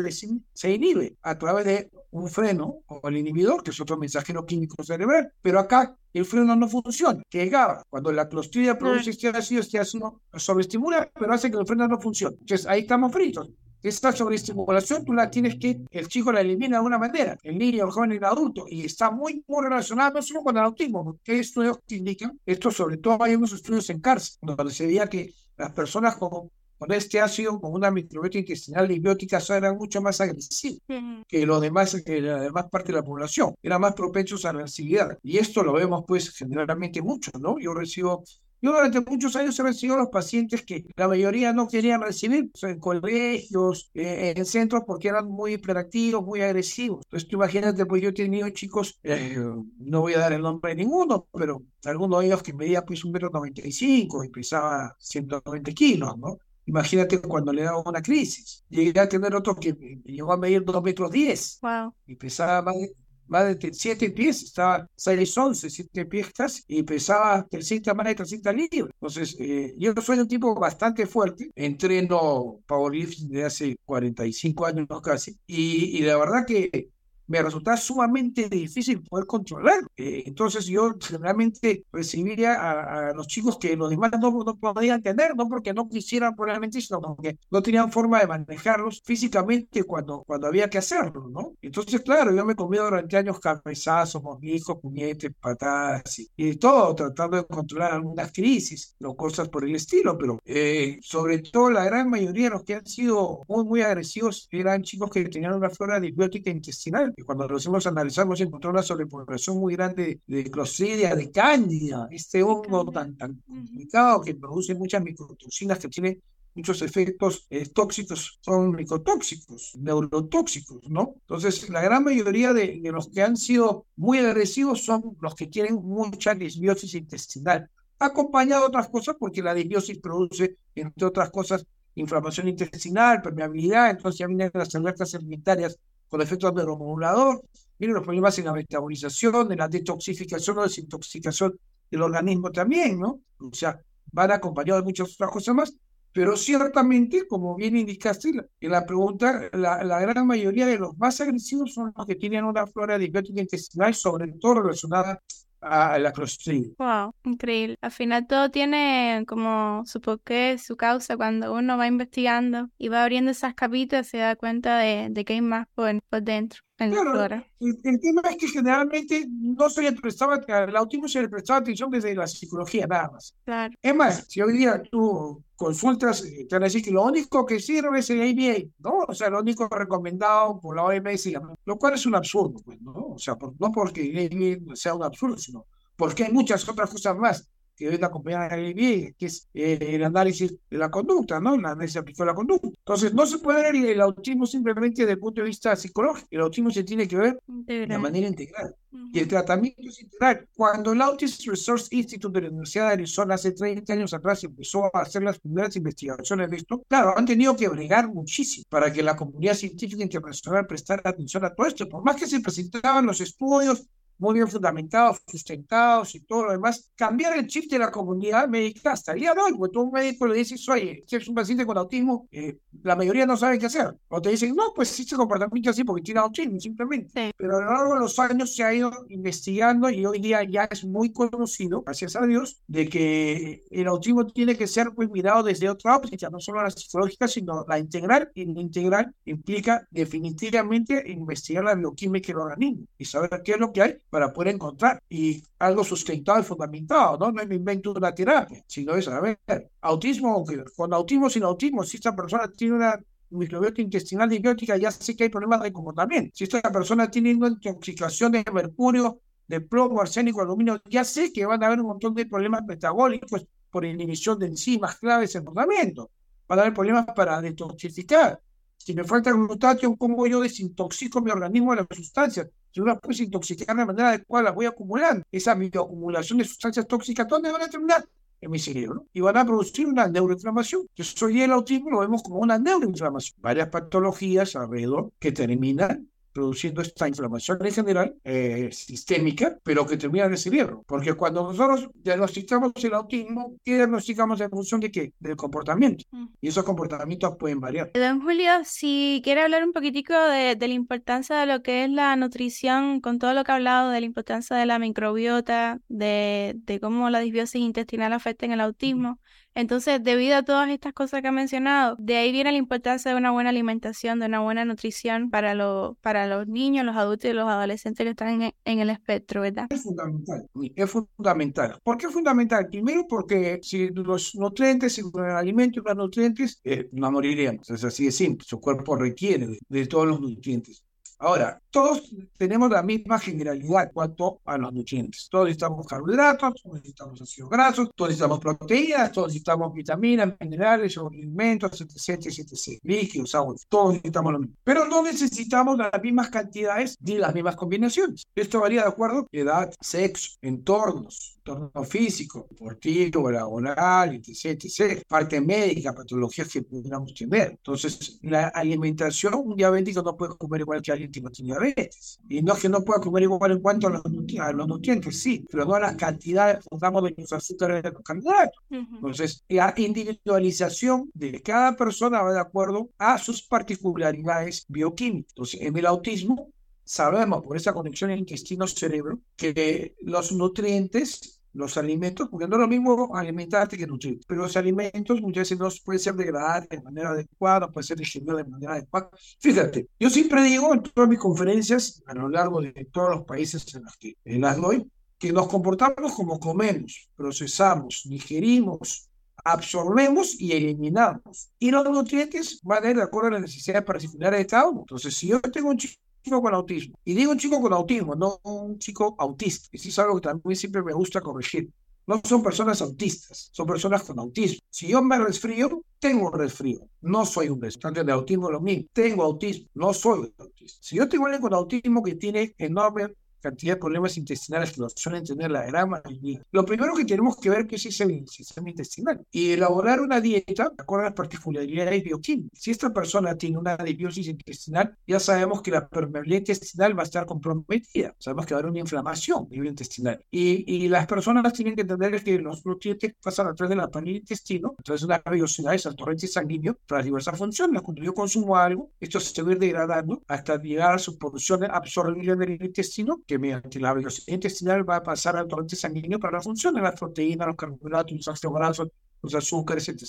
se inhibe a través de un freno o el inhibidor, que es otro mensajero químico cerebral. Pero acá el freno no funciona. Que GABA, cuando la clostridia produce este ácido, este ácido sobreestimula, pero hace que el freno no funcione. Entonces ahí estamos fritos. Esta sobreestimulación tú la tienes que, el chico la elimina de alguna manera, el niño, el joven, el adulto, y está muy, muy relacionado no solo con el autismo, porque hay estudios que indican, esto sobre todo hay unos estudios en cárcel, donde se veía que las personas con con este ácido, con una microbiota intestinal y biótica, eran mucho más agresivos que los demás, que la demás parte de la población. Eran más propensos a la agresividad. Y esto lo vemos, pues, generalmente mucho, ¿no? Yo recibo yo durante muchos años he recibido a los pacientes que la mayoría no querían recibir en colegios, eh, en centros, porque eran muy hiperactivos, muy agresivos. Entonces, tú imagínate, pues yo he tenido chicos, eh, no voy a dar el nombre de ninguno, pero algunos de ellos que medía pues un metro noventa y cinco y pesaba 190 kilos, ¿no? Imagínate cuando le daba una crisis. Llegué a tener otro que llegó a medir 2 metros 10 wow. y pesaba más de, más de 7 pies, estaba 6, 11, 7 pies casi, y pesaba 300, más de 300 libras. Entonces, eh, yo soy un tipo bastante fuerte, entreno powerlifting desde hace 45 años casi, y, y la verdad que me resultaba sumamente difícil poder controlar. Eh, entonces yo realmente recibiría a, los chicos que los demás no, no, podían tener, no porque no quisieran probablemente, sino porque no tenían forma de manejarlos físicamente cuando, cuando había que hacerlo, ¿no? Entonces, claro, yo me comí durante años cabezazos, mordiscos, puñetes, patadas y, y, todo, tratando de controlar algunas crisis o cosas por el estilo, pero eh, sobre todo la gran mayoría de los que han sido muy, muy agresivos eran chicos que tenían una flora disbiótica intestinal cuando los hemos analizado hemos encontrado una sobrepoblación muy grande de Clostridia, de Cándida, este hongo tan, tan complicado que produce muchas microtoxinas que tiene muchos efectos eh, tóxicos, son micotóxicos, neurotóxicos, ¿no? Entonces, la gran mayoría de, de, los que han sido muy agresivos son los que tienen mucha disbiosis intestinal, acompañado de otras cosas, porque la disbiosis produce, entre otras cosas, inflamación intestinal, permeabilidad, entonces ya vienen las alertas sanitarias con efecto neuromodulador, miren los problemas en la metabolización, en la detoxificación o desintoxicación del organismo también, ¿no? O sea, van acompañados de muchas otras cosas más, pero ciertamente, como bien indicaste en la pregunta, la, gran mayoría de los más agresivos son los que tienen una flora diabética intestinal, sobre todo relacionada a la clostridia. Wow, increíble. Al final todo tiene como su porqué, su causa. Cuando uno va investigando y va abriendo esas capitas, se da cuenta de, de que hay más por, por dentro. En Claro, el, el tema es que generalmente no se le prestaba, al autismo se le prestaba atención desde la psicología nada más. Claro. Es más, si hoy día tú consultas, eh, te van a decir que lo único que sirve es el ABA, ¿no? O sea, lo único recomendado por la OMS, lo cual es un absurdo, pues, ¿no? O sea, por- no porque el ABA sea un absurdo, sino porque hay muchas otras cosas más que deben acompañar al ABA, que es eh, el análisis de la conducta, ¿no? El análisis aplicado a la conducta. Entonces, no se puede ver el autismo simplemente desde el punto de vista psicológico. El autismo se tiene que ver de Integral. manera integral. Ujú. Y el tratamiento es integral. Cuando el Autism Resource Institute de la Universidad de Arizona hace 30 años atrás empezó a hacer las primeras investigaciones de esto, claro, han tenido que bregar muchísimo para que la comunidad científica internacional prestara atención a todo esto. Por más que se presentaban los estudios muy bien fundamentados, sustentados y todo lo demás, cambiar el chip de la comunidad médica hasta el día de hoy, tú a un médico le dices, oye, si es un paciente con autismo, eh, la mayoría no sabe qué hacer. O te dicen, no, pues sí se comportamiento así porque tiene autismo, simplemente. Sí. Pero a lo largo de los años se ha ido investigando y hoy día ya es muy conocido, gracias a Dios, de que el autismo tiene que ser pues, mirado desde otra óptica, no solo la psicológica, sino la integral. Y la integral implica definitivamente investigar la bioquímica del organismo y saber qué es lo que hay para poder encontrar y algo sustentado y fundamentado, ¿no? No me invento una terapia, sino es, a ver, autismo, con autismo, sin autismo, si esta persona tiene una microbiota intestinal disbiótica, ya sé que hay problemas de comportamiento. Si esta persona tiene una intoxicación de mercurio de plomo, arsénico, aluminio, ya sé que van a haber un montón de problemas metabólicos por inhibición de enzimas claves en tratamiento. Van a haber problemas para detoxificar. Si me falta glutatión, ¿cómo yo desintoxico mi organismo de las sustancias? Si uno puede desintoxicar de manera adecuada, las voy acumulando. Esa acumulación de sustancias tóxicas, ¿dónde van a terminar? en mi cerebro y van a producir una neuroinflamación. Yo hoy el autismo lo vemos como una neuroinflamación. Varias patologías alrededor que terminan produciendo esta inflamación en general eh, sistémica, pero que termina en el cerebro. Porque cuando nosotros diagnosticamos el autismo, ¿qué diagnosticamos en función de qué? Del comportamiento. Mm. Y esos comportamientos pueden variar. Don Julio, si quiere hablar un poquitico de, de, la importancia de lo que es la nutrición, con todo lo que ha hablado de la importancia de la microbiota, de, de cómo la disbiosis intestinal afecta en el autismo. Entonces, debido a todas estas cosas que ha mencionado, de ahí viene la importancia de una buena alimentación, de una buena nutrición para, para los niños, los adultos y los adolescentes que están en, el espectro, ¿verdad? Es fundamental, es fundamental. ¿Por qué es fundamental? Primero porque si los nutrientes, si el alimento y los nutrientes, eh, no moriríamos. Es así de simple. Su cuerpo requiere de todos los nutrientes. Ahora, todos tenemos la misma generalidad cuanto a los nutrientes. Todos necesitamos carbohidratos, todos necesitamos ácidos grasos, todos necesitamos proteínas, todos necesitamos vitaminas, minerales, alimentos, etc, etc, líquidos, agua, todos necesitamos lo mismo. Pero no necesitamos las mismas cantidades ni las mismas combinaciones. Esto varía de acuerdo a edad, sexo, entornos, entorno físico, deportivo, laboral, etc, etc, parte médica, patologías que pudiéramos tener. Entonces, la alimentación, un diabético no puede comer igual que alguien que no tiene diabetes. Y no es que no pueda comer igual en cuanto a los, nutrientes, sí, pero no a las cantidades, pongamos, de los azúcares de los carbohidratos. Entonces, la individualización de cada persona va de acuerdo a sus particularidades bioquímicas. Entonces, en el autismo, sabemos por esa conexión intestino-cerebro que los nutrientes los alimentos, porque no es lo mismo alimentarte que nutrir, pero los alimentos muchas veces no pueden ser degradados de manera adecuada, pueden ser digeridos de manera adecuada. Fíjate, yo siempre digo en todas mis conferencias, a lo largo de todos los países en los que las doy, que nos comportamos como comemos, procesamos, digerimos, absorbemos y eliminamos. Y los nutrientes van a ir de acuerdo a las necesidades particulares de cada uno. Entonces, si yo tengo un chico chico con autismo. Y digo un chico con autismo, no un chico autista. Y es algo que también siempre me gusta corregir. No son personas autistas, son personas con autismo. Si yo me resfrío, tengo resfrío. No soy un resfriado de autismo lo mismo. Tengo autismo, no soy autista. Si yo tengo alguien con autismo que tiene enorme cantidad de problemas intestinales que los suelen tener la gran mayoría. Lo primero que tenemos que ver es el sistema intestinal y elaborar una dieta de acuerdo a las particularidades bioquímicas. Si esta persona tiene una disbiosis intestinal, ya sabemos que la permeabilidad intestinal va a estar comprometida. Sabemos que va a haber una inflamación a nivel intestinal. Y, y las personas tienen que entender que los nutrientes pasan a través de la pared del intestino, a través de una velocidad de torrente sanguíneo para diversas funciones. Cuando yo consumo algo, esto se va a ir degradando hasta llegar a su producción absorbida en el intestino que mediante la velocidad intestinal va a pasar al torrente sanguíneo para la función de las proteínas, los carbohidratos, los ácidos grasos, los azúcares, etc.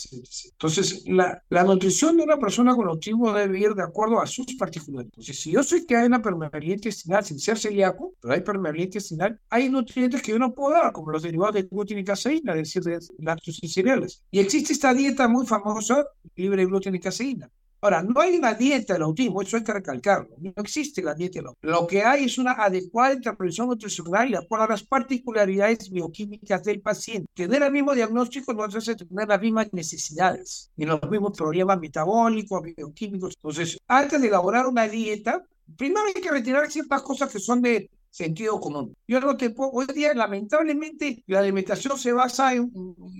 Entonces, la, la, nutrición de una persona con autismo debe ir de acuerdo a sus particularidades. Entonces, si yo soy que hay una permeabilidad intestinal sin ser celíaco, pero hay permeabilidad intestinal, hay nutrientes que yo no puedo dar, como los derivados de gluten y caseína, es decir, de lácteos y cereales. Y existe esta dieta muy famosa, libre de gluten y caseína, Ahora, no hay una dieta del autismo, eso hay que recalcarlo. No existe la dieta del autismo. Lo que hay es una adecuada intervención nutricional a las particularidades bioquímicas del paciente. Tener el mismo diagnóstico no hace tener las mismas necesidades, ni los mismos problemas metabólicos, bioquímicos. Entonces, antes de elaborar una dieta, primero hay que retirar ciertas cosas que son de sentido común. Yo no te puedo, hoy día lamentablemente la alimentación se basa en,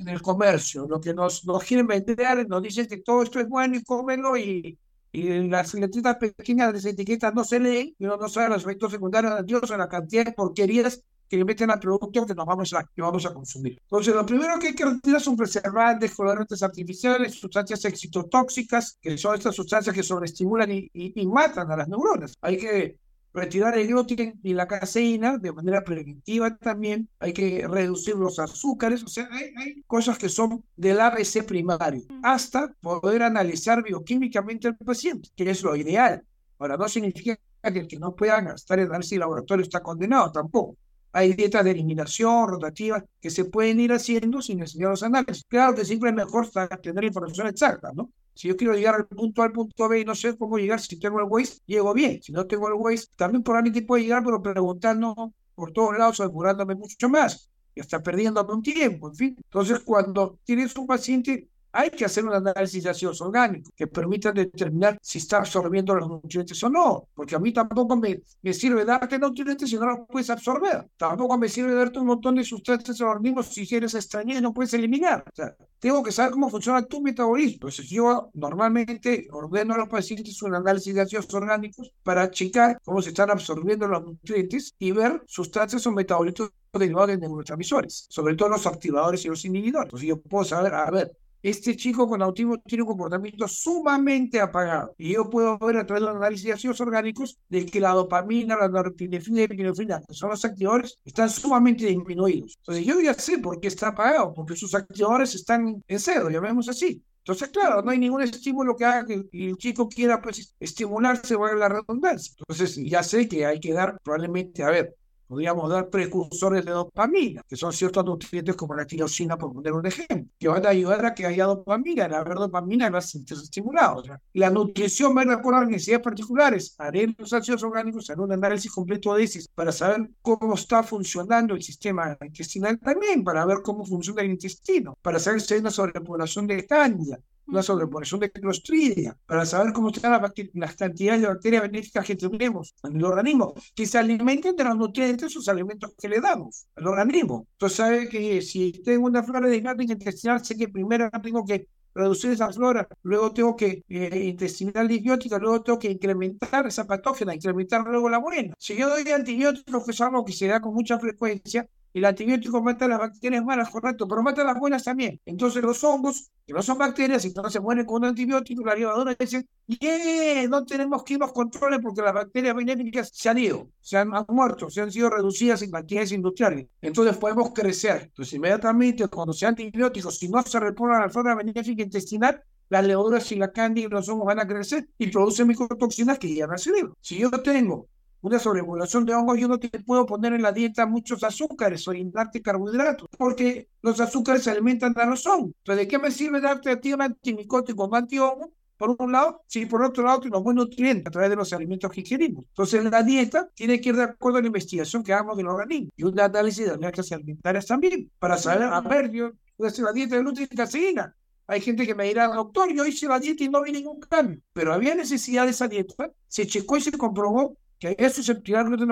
el comercio, lo que nos, nos quieren vender, nos dicen que todo esto es bueno y cómelo y, y las letritas pequeñas de las etiquetas no se leen y uno no sabe los efectos secundarios Dios o la cantidad de porquerías que le meten al producto que nos vamos a, que vamos a consumir. Entonces, lo primero que hay que retirar son preservantes, colorantes artificiales, sustancias excitotóxicas, que son estas sustancias que sobreestimulan y, y matan a las neuronas. Hay que retirar el gluten y la caseína de manera preventiva también, hay que reducir los azúcares, o sea, hay, cosas que son del ABC primario, hasta poder analizar bioquímicamente al paciente, que es lo ideal. Ahora, no significa que el que no pueda gastar el análisis laboratorio está condenado, tampoco. Hay dietas de eliminación rotativas que se pueden ir haciendo sin necesidad de los análisis. Claro que siempre es mejor tener información exacta, ¿no? Si yo quiero llegar al punto A al punto B y no sé cómo llegar, si tengo el Waze, llego bien. Si no tengo el Waze, también por probablemente puedo llegar, pero preguntando por todos lados, demorándome mucho más y hasta perdiéndome un tiempo, en fin. Entonces, cuando tienes un paciente hay que hacer un análisis de ácidos orgánicos que permitan determinar si está absorbiendo los nutrientes o no, porque a mí tampoco me, me sirve darte nutrientes si no los puedes absorber. Tampoco me sirve darte un montón de sustancias organismos si eres extraño y no puedes eliminar. O sea, tengo que saber cómo funciona tu metabolismo. Entonces yo normalmente ordeno a los pacientes un análisis de ácidos orgánicos para checar cómo se están absorbiendo los nutrientes y ver sustancias o metabolitos derivados de neurotransmisores, sobre todo los activadores y los inhibidores. Entonces yo puedo saber, a ver, este chico con autismo tiene un comportamiento sumamente apagado. Y yo puedo ver a través de los análisis de ácidos orgánicos de que la dopamina, la norepinefrina y la epinefrina, que son los activadores, están sumamente disminuidos. Entonces yo ya sé por qué está apagado, porque sus activadores están en cero, llamemos así. Entonces, claro, no hay ningún estímulo que haga que el chico quiera pues, estimularse o la redundancia. Entonces, ya sé que hay que dar probablemente, a ver, podríamos dar precursores de dopamina, que son ciertos nutrientes como la tirosina, por poner un ejemplo, que van a ayudar a que haya dopamina, a haber dopamina en las síntesis estimulados. Y la nutrición va a recordar necesidades particulares. Haré los ácidos orgánicos, haré un análisis completo de ESIS para saber cómo está funcionando el sistema intestinal también, para ver cómo funciona el intestino, para saber si hay una sobrepoblación de cándida, una sobrepoblación de Clostridia, para saber cómo están las, cantidades de bacterias benéficas que tenemos en el organismo, que se alimenten de los nutrientes, sus alimentos que le damos al organismo. Entonces, sabe que si tengo una flora de intestinal, sé que primero tengo que reducir esa flora, luego tengo que eh, intestinal disbiótica, luego tengo que incrementar esa patógena, incrementar luego la buena. Si yo doy antibióticos, que es algo que se da con mucha frecuencia, el antibiótico mata las bacterias malas, correcto, pero mata las buenas también. Entonces los hongos, que no son bacterias, entonces mueren con un antibiótico, la llevadora dice, yeah, no tenemos que irnos controles porque las bacterias benéficas se han ido, se han, muerto, se han sido reducidas en cantidades industriales. Entonces podemos crecer. Entonces inmediatamente cuando sean antibióticos, si no se reponen la flora benéfica intestinal, las levaduras y la cándida y los hongos van a crecer y producen microtoxinas que llegan al cerebro. Si yo tengo una sobrepoblación de hongos, yo no te puedo poner en la dieta muchos azúcares o darte carbohidratos, porque los azúcares se alimentan a hongos. Entonces, ¿de qué me sirve darte a ti un antimicótico, un antihongo? Por un lado, si por otro lado tenemos nutrientes a través de los alimentos que ingerimos. Entonces, la dieta tiene que ir de acuerdo a la investigación que hagamos del organismo y un análisis de las alimentarias también, para saber, a ver, yo voy a hacer la dieta de gluten y caseína. Hay gente que me dirá, doctor, yo hice la dieta y no vi ningún cambio. Pero había necesidad de esa dieta, se checó y se comprobó que es susceptible al gluten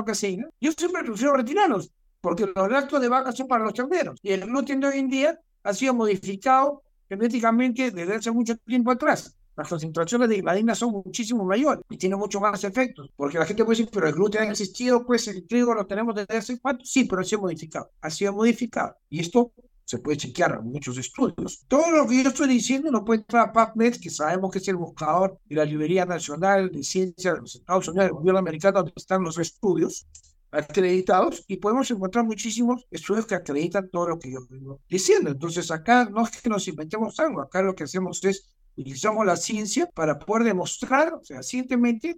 yo siempre prefiero retirarlos, porque los lactos de vaca son para los chanderos. Y el gluten de hoy en día ha sido modificado genéticamente desde hace mucho tiempo atrás. Las concentraciones de gliadina son muchísimo mayores y tienen mucho más efectos. Porque la gente puede decir, pero el gluten ha existido, pues el trigo lo tenemos desde hace cuánto. Sí, pero ha sido modificado. Ha sido modificado. Y esto se puede chequear muchos estudios. Todo lo que yo estoy diciendo lo puede entrar a PubMed, que sabemos que es el buscador de la Librería Nacional de Ciencia de los Estados Unidos, del gobierno americano, donde están los estudios acreditados y podemos encontrar muchísimos estudios que acreditan todo lo que yo estoy diciendo. Entonces acá no es que nos inventemos algo, acá lo que hacemos es utilizamos la ciencia para poder demostrar o sea,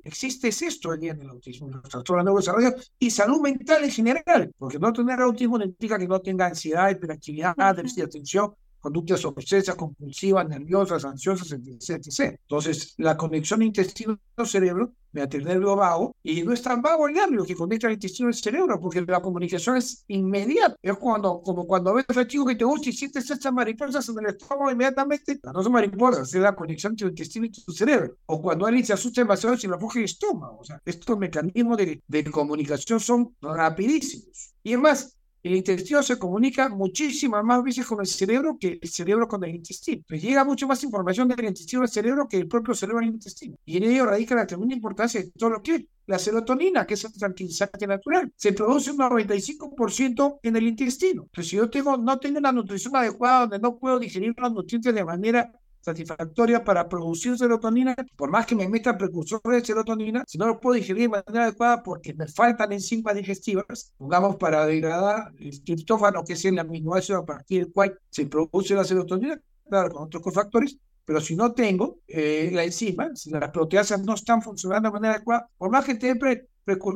existe esto el día del autismo, los trastornos neurodesarrollo y salud mental en general, porque no tener autismo no implica que no tenga ansiedad, hiperactividad, déficit de atención, conductas obsesas, compulsivas, nerviosas, ansiosas, etc, etc. Entonces, la conexión intestino-cerebro me el nervio vago y no es tan vago el nervio que conecta el intestino al cerebro porque la comunicación es inmediata. Es cuando, como cuando ves a chico que te gusta y sientes esas mariposas en el estómago inmediatamente, no son mariposas, es la conexión entre el intestino y tu cerebro. O cuando alguien se asusta demasiado y se le afloja el estómago. O sea, estos mecanismos de, de comunicación son rapidísimos. Y es más, el intestino se comunica muchísimas más veces con el cerebro que el cerebro con el intestino. Pues llega mucho más información del intestino al cerebro que el propio cerebro al intestino. Y en ello radica la tremenda importancia de todo lo que es la serotonina, que es el tranquilizante natural. Se produce un 95% en el intestino. Entonces, si yo tengo, no tengo una nutrición adecuada, donde no puedo digerir los nutrientes de manera satisfactoria para producir serotonina, por más que me meta precursores de serotonina, si no lo puedo digerir de manera adecuada porque me faltan enzimas digestivas, pongamos para degradar el triptófano, que es el aminoácido a partir del cual se produce la serotonina, claro, con otros cofactores, pero si no tengo eh, la enzima, si las proteasas no están funcionando de manera adecuada, por más que tenga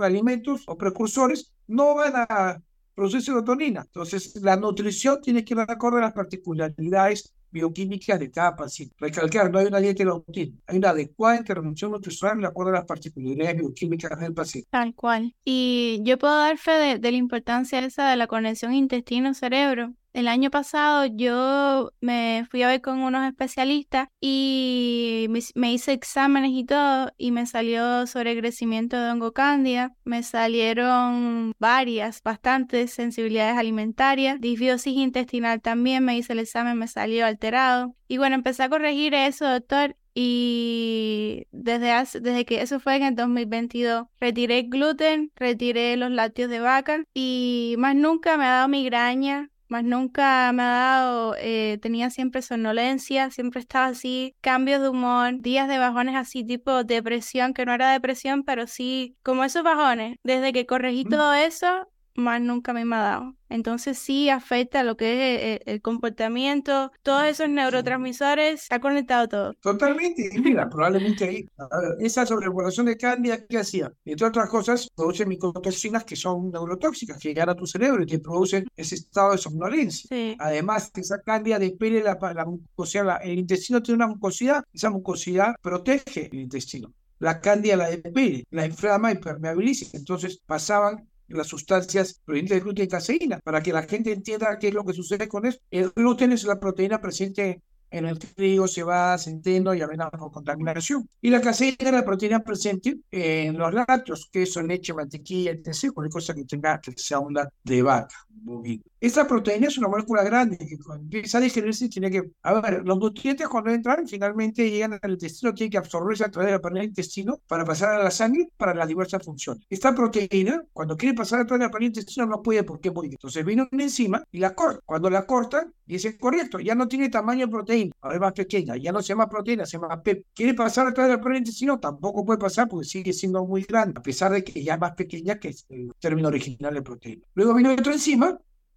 alimentos o precursores, no van a producir serotonina. Entonces, la nutrición tiene que ir de acuerdo a las particularidades bioquímicas de cada paciente. Recalcar, no hay una dieta autismo, hay una adecuada intervención nutricional de acuerdo a las particularidades bioquímicas del paciente. Tal cual. Y yo puedo dar fe de, de la importancia esa de la conexión intestino-cerebro, el año pasado yo me fui a ver con unos especialistas y me, hice exámenes y todo y me salió sobre crecimiento de hongo cándida, me salieron varias, bastantes sensibilidades alimentarias, disbiosis intestinal también, me hice el examen, me salió alterado. Y bueno, empecé a corregir eso, doctor, y desde, desde que eso fue en el 2022 retiré gluten, retiré los lácteos de vaca y más nunca me ha dado migraña, más nunca me ha dado, eh, tenía siempre somnolencia, siempre estaba así, cambios de humor, días de bajones así tipo depresión, que no era depresión, pero sí como esos bajones. Desde que corregí mm. todo eso, más nunca me ha dado. Entonces sí afecta lo que es eh, el, comportamiento, todos esos neurotransmisores, ha conectado todo. Totalmente, mira, probablemente ahí, esa sobrepoblación de cándida, ¿qué hacía? Entre otras cosas, produce micotoxinas que son neurotóxicas, que llegan a tu cerebro y te producen ese estado de somnolencia. Además, esa cándida despele la, la mucosidad, el intestino tiene una mucosidad, esa mucosidad protege el intestino la cándida la despele, la inflama y permeabiliza. Entonces pasaban las sustancias provenientes de gluten y caseína, para que la gente entienda qué es lo que sucede con eso. El gluten es la proteína presente en el trigo, cebada, centeno y avena con contaminación. Y la caseína es la proteína presente en los lácteos, queso, leche, mantequilla, etc., cualquier cosa que tenga que sea una de vaca, bovino. Esta proteína es una molécula grande que empieza a digerirse tiene que... A ver, los nutrientes cuando entran finalmente llegan al intestino, tienen que absorberse a través de la pared del intestino para pasar a la sangre para las diversas funciones. Esta proteína, cuando quiere pasar a través de la pared del intestino, no puede porque es muy Entonces viene una enzima y la corta. Cuando la cortan, dice correcto, ya no tiene tamaño de proteína, ahora es más pequeña, ya no se llama proteína, se llama PEP. ¿Quiere pasar a través de la pared del intestino? Tampoco puede pasar porque sigue siendo muy grande, a pesar de que ya es más pequeña que el término original de proteína. Luego viene otra enzima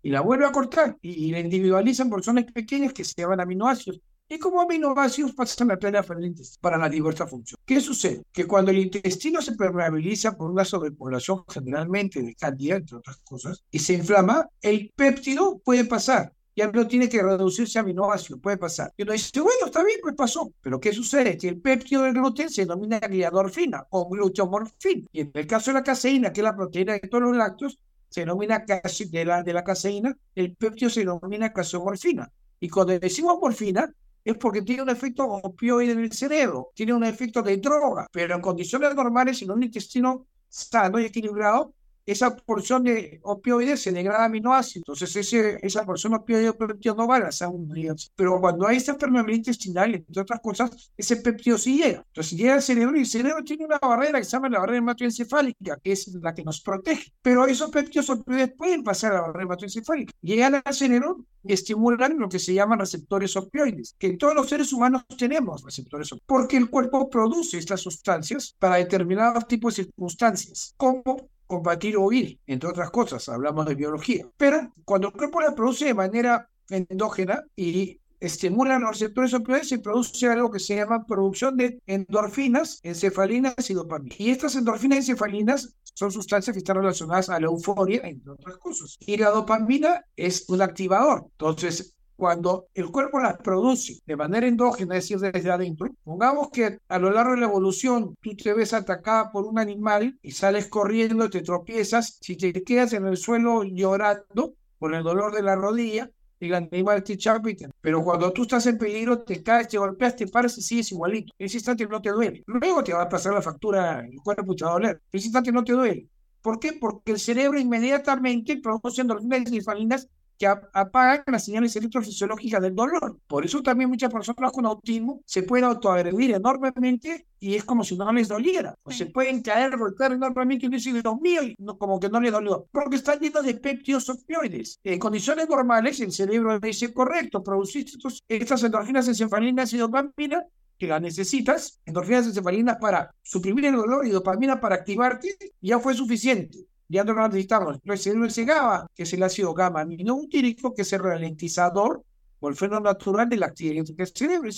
y la vuelve a cortar y, la individualizan por zonas pequeñas que se llaman aminoácidos. Y como aminoácidos pasan a diferentes para la diversa función. ¿Qué sucede? Que cuando el intestino se permeabiliza por una sobrepoblación generalmente de candida, entre otras cosas, y se inflama, el péptido puede pasar. Ya no tiene que reducirse a aminoácidos, puede pasar. Y uno dice, bueno, está bien, pues pasó. Pero ¿qué sucede? Que el péptido del gluten se denomina gliadorfina o gluteomorfina. Y en el caso de la caseína, que es la proteína de todos los lácteos, se denomina de la, de la caseína, el péptido se denomina casomorfina. Y cuando decimos morfina, es porque tiene un efecto opioide en el cerebro, tiene un efecto de droga, pero en condiciones normales, en un intestino sano y equilibrado, esa porción de opioides se degrada aminoácidos. Entonces, ese, esa porción de opioide no va a la un Pero cuando hay esta enfermedad intestinal, entre otras cosas, ese péptido sí llega. Entonces, llega al cerebro y el cerebro tiene una barrera que se llama la barrera hematoencefálica, que es la que nos protege. Pero esos péptidos opioides pueden pasar a la barrera hematoencefálica. Llegan al cerebro y estimulan lo que se llaman receptores opioides, que todos los seres humanos tenemos receptores opioides, porque el cuerpo produce estas sustancias para determinados tipos de circunstancias, como combatir o huir, entre otras cosas, hablamos de biología. Pero cuando el cuerpo la produce de manera endógena y estimula los receptores opioides, se produce algo que se llama producción de endorfinas, encefalinas y dopamina. Y estas endorfinas y encefalinas son sustancias que están relacionadas a la euforia, entre otras cosas. Y la dopamina es un activador. Entonces, cuando el cuerpo las produce de manera endógena, es decir, desde adentro, pongamos que a lo largo de la evolución tú te ves atacada por un animal y sales corriendo, te tropiezas, si te quedas en el suelo llorando por el dolor de la rodilla, el animal te chapita. Pero cuando tú estás en peligro, te caes, te golpeas, te paras y sigues igualito. En ese instante no te duele. Luego te va a pasar la factura, el cuerpo te va a doler. En ese instante no te duele. ¿Por qué? Porque el cerebro inmediatamente produce endorfinas y falinas que apagan las señales electrofisiológicas del dolor. Por eso también muchas personas con autismo se pueden autoagredir enormemente y es como si no les doliera. O se pueden caer, golpear enormemente y decir, Dios mío, no, como que no les dolió. Porque están llenos de péptidos opioides. En condiciones normales, el cerebro dice, correcto, produciste estas endorfinas encefalinas y dopamina que las necesitas, endorfinas encefalinas para suprimir el dolor y dopamina para activarte, ya fue suficiente lo necesitamos. Se GABA, que es el ácido gamma aminobutírico, que es el ralentizador o el fenómeno natural de la actividad del cerebro.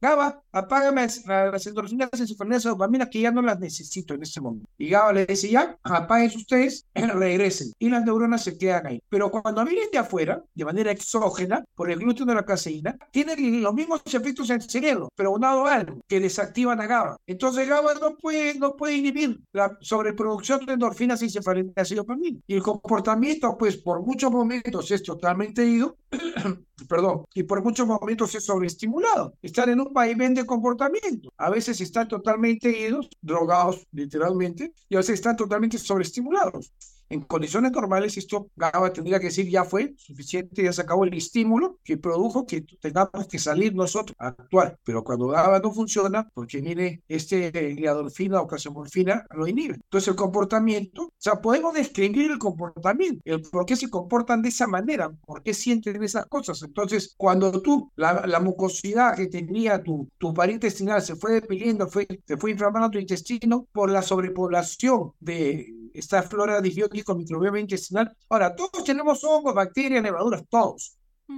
GABA, apágame las endorfinas, las dopamina que ya no las necesito en este momento. Y GABA le dice, ya, apaguen ustedes, regresen. Y las neuronas se quedan ahí. Pero cuando vienen de afuera, de manera exógena, por el gluten de la caseína, tienen los mismos efectos en el cerebro, pero unado a algo, que desactivan a GABA. Entonces GABA no puede, no puede inhibir la sobreproducción de endorfinas y cefalinas y dopamina. Y el comportamiento, pues, por muchos momentos es totalmente ido, perdón, y por muchos momentos es sobreestimulado. Están en un vaivén de comportamiento. A veces están totalmente idos, drogados literalmente, y a veces están totalmente sobreestimulados. En condiciones normales, esto GABA tendría que decir ya fue suficiente, ya se acabó el estímulo que produjo que tengamos que salir nosotros a actuar. Pero cuando GABA no funciona, porque viene este gliadorfina o casomorfina, lo inhibe. Entonces el comportamiento, o sea, podemos describir el comportamiento, el por qué se comportan de esa manera, por qué sienten esas cosas. Entonces, cuando tú, la, mucosidad que tenía tu, tu pared intestinal se fue deprimiendo, fue, se fue inflamando tu intestino por la sobrepoblación de esta flora disbiótico microbioma intestinal. Ahora, todos tenemos hongos, bacterias, levaduras, todos.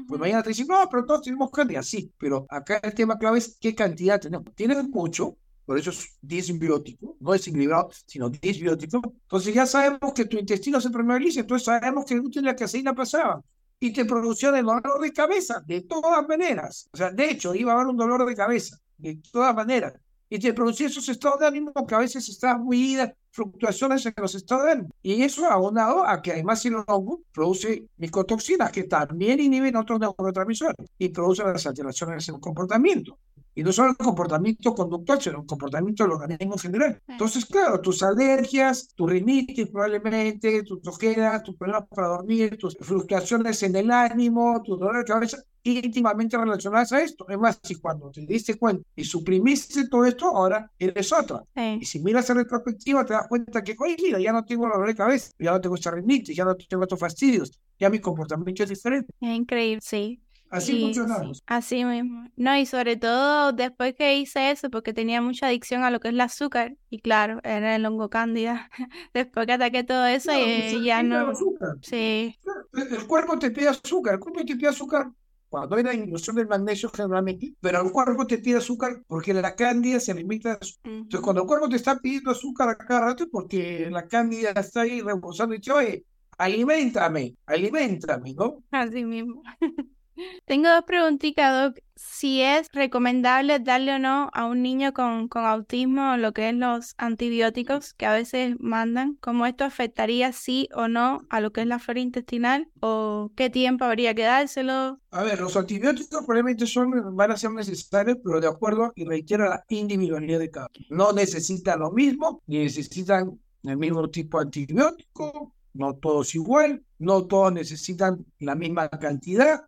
Pues mañana te dicen, no, pero todos tenemos cantidad, sí, pero acá el tema clave es qué cantidad tenemos. Tienes mucho, por eso es disbiótico, no es equilibrado, sino disbiótico. Entonces ya sabemos que tu intestino se permeabiliza, entonces sabemos que el gluten y la caseína pasaba y te producía el dolor de cabeza, de todas maneras. O sea, de hecho, iba a haber un dolor de cabeza, de todas maneras y te producía esos estados de ánimo que a veces están muy fluctuaciones en los estados de ánimo. Y eso abonado a que además el hongo produce micotoxinas que también inhiben otros neurotransmisores y producen las alteraciones en el comportamiento. Y no solo el comportamiento conductual, sino el comportamiento del organismo en general. Entonces, claro, tus alergias, tu rinitis probablemente, tus ojeras, tus problemas para dormir, tus fluctuaciones en el ánimo, tu dolor de cabeza, íntimamente relacionadas a esto. Es más, si cuando te diste cuenta y suprimiste todo esto, ahora eres otra. Y si miras en retrospectiva, te das cuenta que, oye, mira, ya no tengo dolor de cabeza, ya no tengo esta rinitis, ya no tengo estos fastidios, ya mi comportamiento es diferente. Es increíble, sí. Así funcionamos. así mismo. No, y sobre todo después que hice eso, porque tenía mucha adicción a lo que es el azúcar, y claro, era el hongo cándida. después que ataqué todo eso, y pues, ya no. Sí. El cuerpo te pide azúcar, el cuerpo te pide azúcar cuando hay la ilusión del magnesio generalmente, pero el cuerpo te pide azúcar porque la cándida se limita. Entonces, cuando el cuerpo te está pidiendo azúcar a cada rato, porque la cándida está ahí rebosando y dice, oye, alimentame, alimentame, ¿no? Así mismo. Tengo dos preguntitas, Doc. Si es recomendable darle o no a un niño con, con autismo lo que es los antibióticos que a veces mandan, ¿cómo esto afectaría sí o no a lo que es la flora intestinal? ¿O qué tiempo habría que dárselo? A ver, los antibióticos probablemente son, van a ser necesarios, pero de acuerdo y reitero la individualidad de cada uno. No necesitan lo mismo, ni necesitan el mismo tipo de antibiótico, no todos igual, no todos necesitan la misma cantidad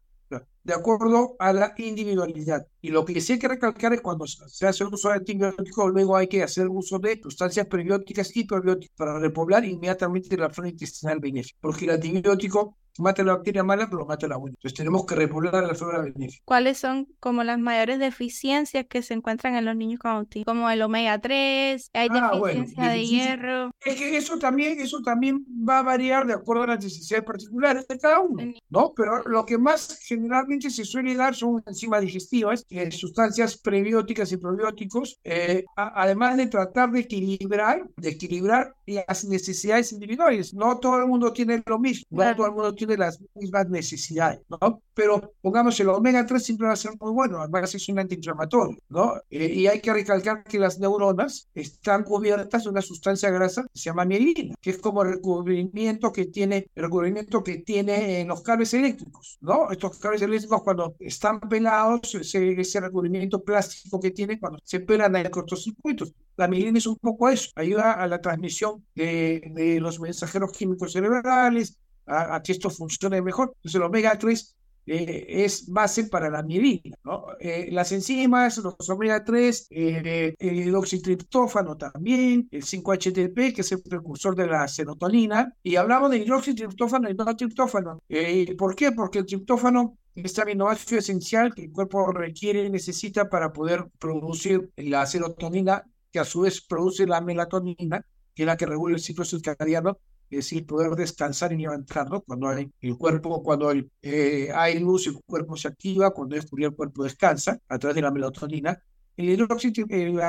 de acuerdo a la individualidad. Y lo que sí hay que recalcar es cuando se hace uso de antibióticos, luego hay que hacer uso de sustancias prebióticas y probióticas para repoblar inmediatamente la flora intestinal benéfica. Porque el antibiótico mata la bacteria mala, pero mata la buena. Entonces tenemos que repoblar la flora benéfica. ¿Cuáles son como las mayores deficiencias que se encuentran en los niños con autismo? Como el omega 3, hay ah, deficiencia de hierro. Es que eso también, eso también va a variar de acuerdo a las necesidades particulares de cada uno, ¿no? Pero lo que más generalmente se suele dar son enzimas digestivas, eh, sustancias prebióticas y probióticos, eh, además de tratar de equilibrar, de equilibrar las necesidades individuales. No todo el mundo tiene lo mismo, no todo el mundo tiene las mismas necesidades, ¿no? Pero pongamos el omega 3 siempre va a ser muy bueno, además es un antiinflamatorio, ¿no? Eh, y hay que recalcar que las neuronas están cubiertas de una sustancia grasa que se llama mielina, que es como el recubrimiento que tiene, el recubrimiento que tiene en los cables eléctricos, ¿no? Estos cables eléctricos cuando están pelados, ese, ese recubrimiento plástico que tiene cuando se pelan en cortocircuitos. La mielina es un poco eso, ayuda a la transmisión de, de los mensajeros químicos cerebrales, a, que esto funcione mejor. Entonces el omega 3 eh, es base para la mielina. ¿no? Eh, las enzimas, los omega 3, eh, el hidroxitriptófano también, el 5-HTP, que es el precursor de la serotonina, y hablamos de hidroxitriptófano y no triptófano. ¿Por qué? Porque el triptófano es aminoácido esencial que el cuerpo requiere y necesita para poder producir la serotonina, que a su vez produce la melatonina, que es la que regula el ciclo circadiano es decir, poder descansar y levantarlo cuando hay el cuerpo, cuando hay, eh, hay luz, el cuerpo se activa, cuando es el cuerpo descansa a través de la melatonina. El hidróxido, el,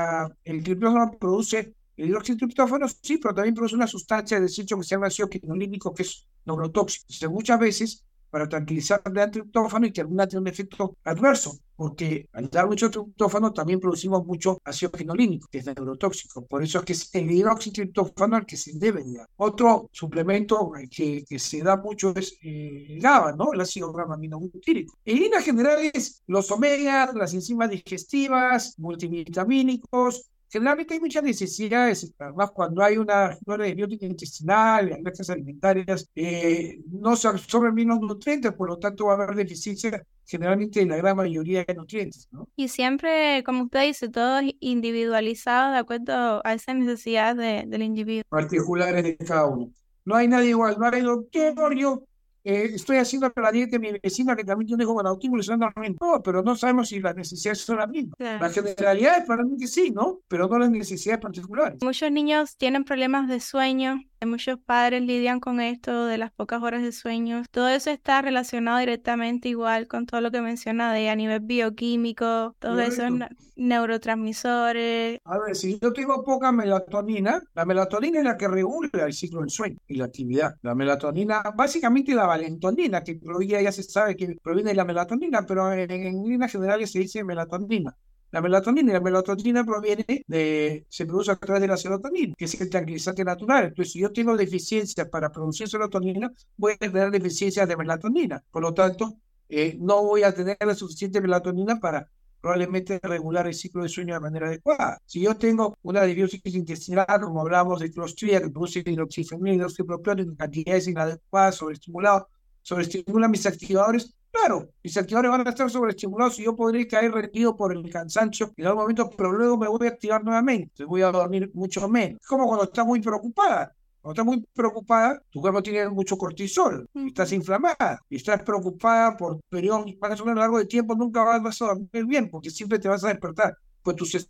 el triptófano produce el hidroxitriptófano sí, pero también produce una sustancia de desecho que se llama ácido quinolínico que es neurotóxico. Entonces, muchas veces para tranquilizar el triptófano y que alguna tiene un efecto adverso, porque al dar mucho triptófano también producimos mucho ácido quinolínico, que es neurotóxico. Por eso es que es el hidroxitriptófano al que se debe dar. Otro suplemento que, se da mucho es eh, el GABA, ¿no? El ácido gamma-aminobutírico. En líneas generales, los omegas, las enzimas digestivas, multivitamínicos, Generalmente hay muchas necesidades, además cuando hay una flora de biótica intestinal, alergias alimentarias, eh, no se absorben bien los nutrientes, por lo tanto va a haber deficiencia generalmente en la gran mayoría de nutrientes. ¿no? Y siempre, como usted dice, todo es individualizado de acuerdo a esa necesidad de, del individuo. Particulares de cada uno. No hay nadie igual, no hay doctor, yo eh, estoy haciendo la dieta de mi vecina que también tiene hijo con autismo y le lo mismo. No, pero no sabemos si las necesidades son las mismas. La generalidad es para mí que sí, ¿no? Pero no las necesidades particulares. Muchos niños tienen problemas de sueño Muchos padres lidian con esto de las pocas horas de sueño. Todo eso está relacionado directamente igual con todo lo que menciona de a nivel bioquímico, todos esos neurotransmisores. A ver, si yo tengo poca melatonina, la melatonina es la que regula el ciclo del sueño y la actividad. La melatonina, básicamente la valentonina, que ya se sabe que proviene de la melatonina, pero en, en líneas generales se dice melatonina la melatonina. Y la melatonina proviene de, se produce a través de la serotonina, que es el tranquilizante natural. Entonces, si yo tengo deficiencia para producir serotonina, voy a tener deficiencia de melatonina. Por lo tanto, eh, no voy a tener la suficiente melatonina para probablemente regular el ciclo de sueño de manera adecuada. Si yo tengo una disbiosis intestinal, como hablamos de clostridia, que produce hidroxifenil, hidroxipropionio en cantidades inadecuadas, sobreestimulado, sobreestimula mis activadores, Claro, mis activadores van a estar sobreestimulados y yo podré caer rendido por el cansancio en algún momento, pero luego me voy a activar nuevamente, voy a dormir mucho menos. Es como cuando estás muy preocupada. Cuando estás muy preocupada, tu cuerpo tiene mucho cortisol, estás inflamada y estás preocupada por periodos más o menos largo de tiempo, nunca vas a dormir bien porque siempre te vas a despertar. Pues tus,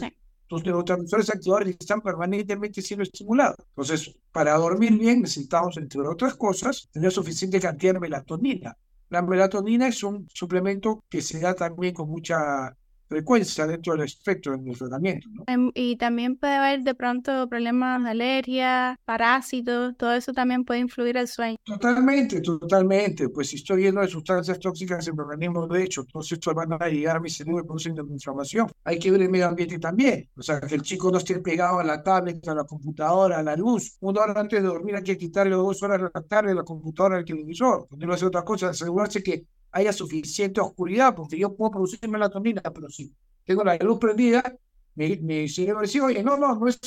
tus neurotransmisores activadores están permanentemente siendo estimulados. Entonces, para dormir bien necesitamos, entre otras cosas, tener suficiente cantidad de melatonina. La melatonina es un suplemento que se da también con mucha frecuencia dentro del espectro del tratamiento. ¿no? Em, y también puede haber de pronto problemas de alergia, parásitos, todo eso también puede influir el sueño. Totalmente, totalmente. Pues si estoy lleno de sustancias tóxicas en mi organismo, de hecho, todos estos van a llegar a mi cerebro produciendo inflamación. Hay que ver el medio ambiente también. O sea, que el chico no esté pegado a la tablet, a la computadora, a la luz. Una hora antes de dormir hay que quitarle dos horas de la tarde la computadora al televisor. no hacer otras cosas, asegurarse que haya suficiente oscuridad, porque yo puedo producir melatonina, pero si tengo la luz prendida, mi, mi cerebro dice, oye, no, no, no es,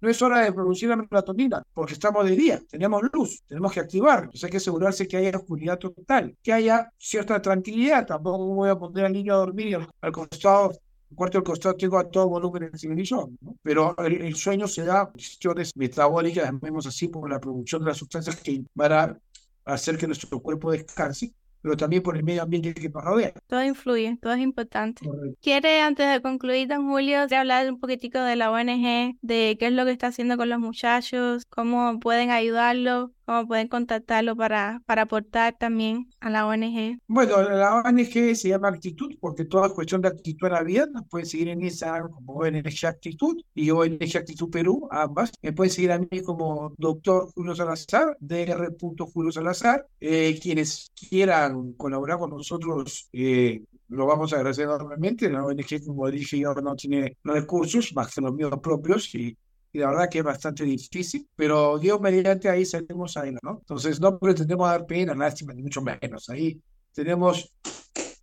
no es hora de producir la melatonina, porque estamos de día, tenemos luz, tenemos que activar, entonces hay que asegurarse que haya oscuridad total, que haya cierta tranquilidad, tampoco voy a poner al niño a dormir al, costado el cuarto del costado tengo a todo volumen en el televisor, ¿no? pero el, sueño se da por decisiones metabólicas, vemos así, por la producción de las sustancias que van a hacer que nuestro cuerpo descanse pero también por el medio ambiente que nos rodea. Todo influye, todo es importante. ¿Quiere, antes de concluir, don Julio, hablar un poquitico de la ONG, de qué es lo que está haciendo con los muchachos, cómo pueden ayudarlos? Cómo pueden contactarlo para, para aportar también a la ONG. Bueno, la ONG se llama Actitud porque toda cuestión de actitud en la vida nos pueden seguir en Instagram como ONG Actitud y ONG Actitud Perú, ambas. Me pueden seguir a mí como doctor Julio Salazar, dr. Julio Salazar. Eh, quienes quieran colaborar con nosotros, eh, lo vamos a agradecer enormemente. La ONG, como dije, yo no tiene recursos más que los míos propios y y la verdad que es bastante difícil, pero Dios mediante ahí salimos ahí, ¿no? Entonces no pretendemos dar pena, lástima, ni mucho menos. Ahí tenemos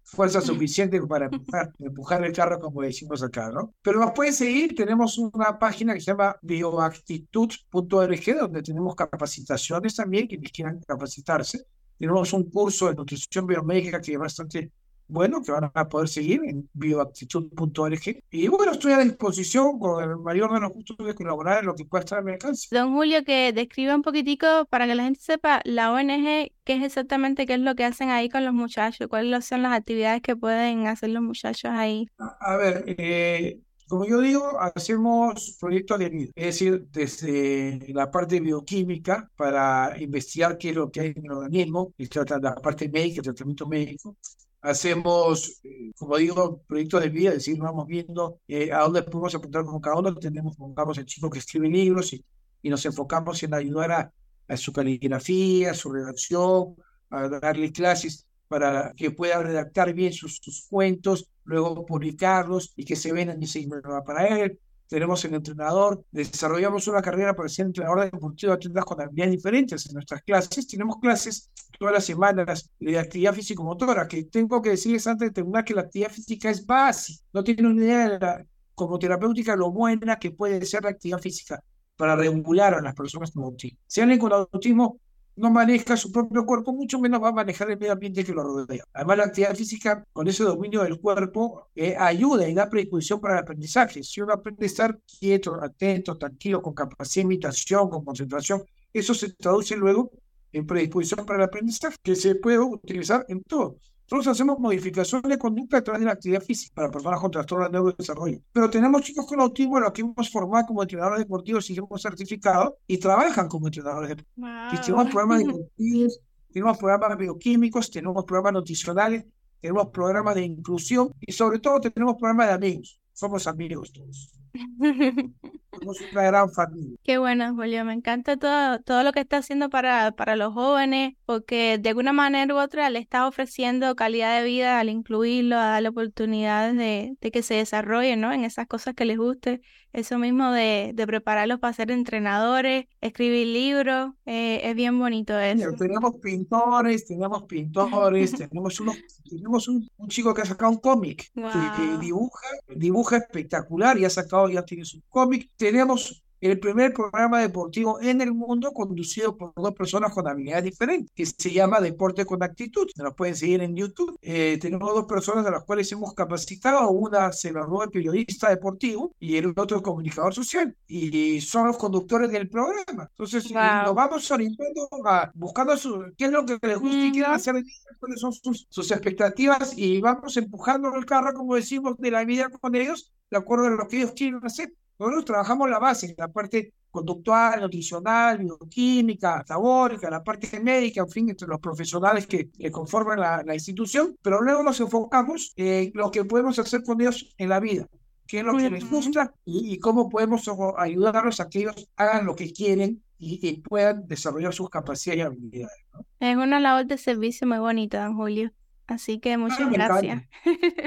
fuerza suficiente para empujar, el carro, como decimos acá, ¿no? Pero nos pueden seguir, tenemos una página que se llama bioactitud.org, donde tenemos capacitaciones también, quienes quieran capacitarse. Tenemos un curso de nutrición biomédica que es bastante bueno, que van a poder seguir en bioactitud.org. Y bueno, estoy a disposición con el mayor de los gustos de colaborar en lo que pueda estar a mi alcance. Don Julio, que describa un poquitico para que la gente sepa la ONG, qué es exactamente qué es lo que hacen ahí con los muchachos, cuáles son las actividades que pueden hacer los muchachos ahí. A, ver, eh, Como yo digo, hacemos proyectos de vida, es decir, desde la parte bioquímica para investigar qué es lo que hay en el organismo, y trata la parte médica, el tratamiento médico, hacemos, eh, como digo, proyectos de vida, es decir, vamos viendo eh, a dónde podemos apuntar con cada uno. Tenemos, pongamos, el chico que escribe libros y, nos enfocamos en ayudar a, su caligrafía, a su redacción, a darle clases para que pueda redactar bien sus, sus cuentos, luego publicarlos y que se vendan y se para él tenemos el entrenador, desarrollamos una carrera para ser entrenador deportivo de atletas con habilidades diferentes en nuestras clases. Tenemos clases todas las semanas de actividad físico-motora, que tengo que decirles antes de terminar que la actividad física es básica. No tienen una idea de la, como terapéutica lo buena que puede ser la actividad física para regular a las personas con autismo. Si alguien con autismo no maneja su propio cuerpo, mucho menos va a manejar el medio ambiente que lo rodea. Además, la actividad física, con ese dominio del cuerpo, eh, ayuda y da predisposición para el aprendizaje. Si uno aprende a estar quieto, atento, tranquilo, con capacidad de imitación, con concentración, eso se traduce luego en predisposición para el aprendizaje, que se puede utilizar en todo. Nosotros hacemos modificaciones de conducta a través de la actividad física para personas con trastornos de neurodesarrollo. Pero tenemos chicos con autismo a los que hemos formado como entrenadores deportivos y hemos certificado y trabajan como entrenadores deportivos. Tenemos programas deportivos, tenemos programas bioquímicos, tenemos programas nutricionales, tenemos programas de inclusión y sobre todo tenemos programas de amigos. Somos amigos todos. Somos una gran familia. Qué bueno, Julio. Me encanta todo, todo lo que está haciendo para, para los jóvenes, porque de alguna manera u otra le está ofreciendo calidad de vida al incluirlo, a darle oportunidades de, de que se desarrollen ¿no? en esas cosas que les guste. Eso mismo de, de prepararlos para ser entrenadores, escribir libros, eh, es bien bonito eso. tenemos pintores, tenemos pintores, tenemos, unos, tenemos un, un, chico que ha sacado un cómic, que, que, dibuja, dibuja espectacular y ha sacado, ya tiene su cómic. Tenemos el primer programa deportivo en el mundo conducido por dos personas con habilidades diferentes, que se llama Deporte con Actitud. Nos pueden seguir en YouTube. Eh, tenemos dos personas de las cuales hemos capacitado. Una se graduó de periodista deportivo y el otro es comunicador social. Y son los conductores del programa. Entonces, wow. nos vamos orientando a buscando su, qué es lo que les gusta y quieren hacer, cuáles son sus, sus expectativas y vamos empujando el carro, como decimos, de la vida con ellos, de acuerdo a lo que ellos quieren hacer. Nosotros trabajamos la base, la parte conductual, nutricional, bioquímica, metabólica, la parte médica, en fin, entre los profesionales que, que conforman la, la, institución, pero luego nos enfocamos en lo que podemos hacer con ellos en la vida, qué es lo que les gusta y, y cómo podemos ayudarlos a que ellos hagan lo que quieren y, y puedan desarrollar sus capacidades y habilidades. ¿no? Es una labor de servicio muy bonita, don Julio. Así que muchas Ah, me gracias.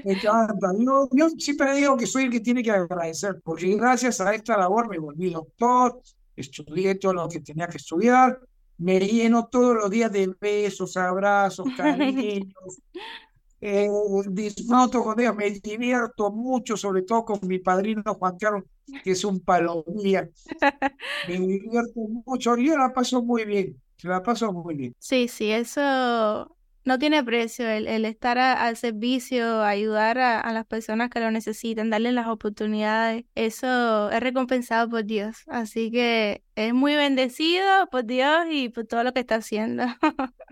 me encanta. Yo, yo siempre digo que soy el que tiene que agradecer, porque gracias a esta labor me volví doctor, estudié todo lo que tenía que estudiar, me lleno todos los días de besos, abrazos, cariños, eh, disfruto con ellos, me divierto mucho, sobre todo con mi padrino Juan Carlos, que es un palomía. Me divierto mucho, yo la paso muy bien, la paso muy bien. Sí, sí, eso no tiene precio el, el estar a, al servicio, ayudar a, a, las personas que lo necesitan, darles las oportunidades. Eso es recompensado por Dios. Así que es muy bendecido por Dios y por todo lo que está haciendo.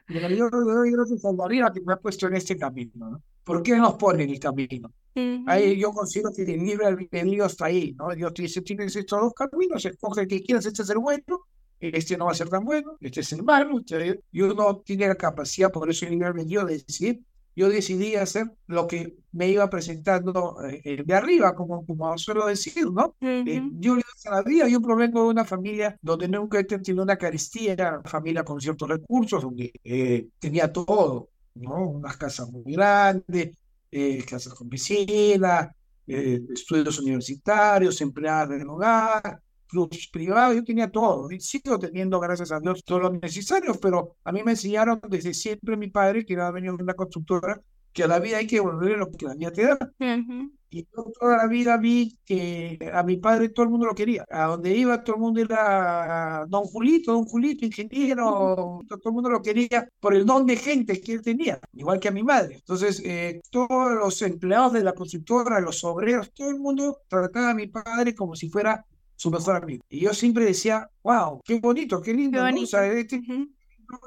Yo doy gracias a María que me ha puesto en este camino. ¿no? ¿Por qué nos pone en el camino? Uh -huh. Ahí yo considero que el libre albedrío está ahí. ¿no? Dios te dice, tienes estos dos caminos, escoge el que quieras, este es el bueno este no va a ser tan bueno, este es el malo, este, y uno tiene la capacidad, por eso de decir, yo decidí hacer lo que me iba presentando eh, de arriba, como, como suelo decir, ¿no? Uh -huh. eh, yo a la vida, yo provengo de una familia donde nunca he tenido una carestía, era una familia con ciertos recursos, donde eh, tenía todo, ¿no? Unas casas muy grandes, eh, casas con piscina, eh, estudios universitarios, empleadas del hogar, clubs privados, yo tenía todo, y sigo teniendo, gracias a Dios, todo lo necesario, pero a mí me enseñaron desde siempre mi padre, que era dueño de una constructora, que a la vida hay que volver lo que la vida te da. Uh -huh. Y yo toda la vida vi que a mi padre todo el mundo lo quería. A donde iba todo el mundo era don Julito, don Julito, ingeniero, uh -huh. todo el mundo lo quería por el don de gente que él tenía, igual que a mi madre. Entonces, eh, todos los empleados de la constructora, los obreros, todo el mundo trataba a mi padre como si fuera su mejor amigo. Y yo siempre decía, wow, qué bonito, qué lindo. Qué bonito. ¿no? O sea, este, uh -huh.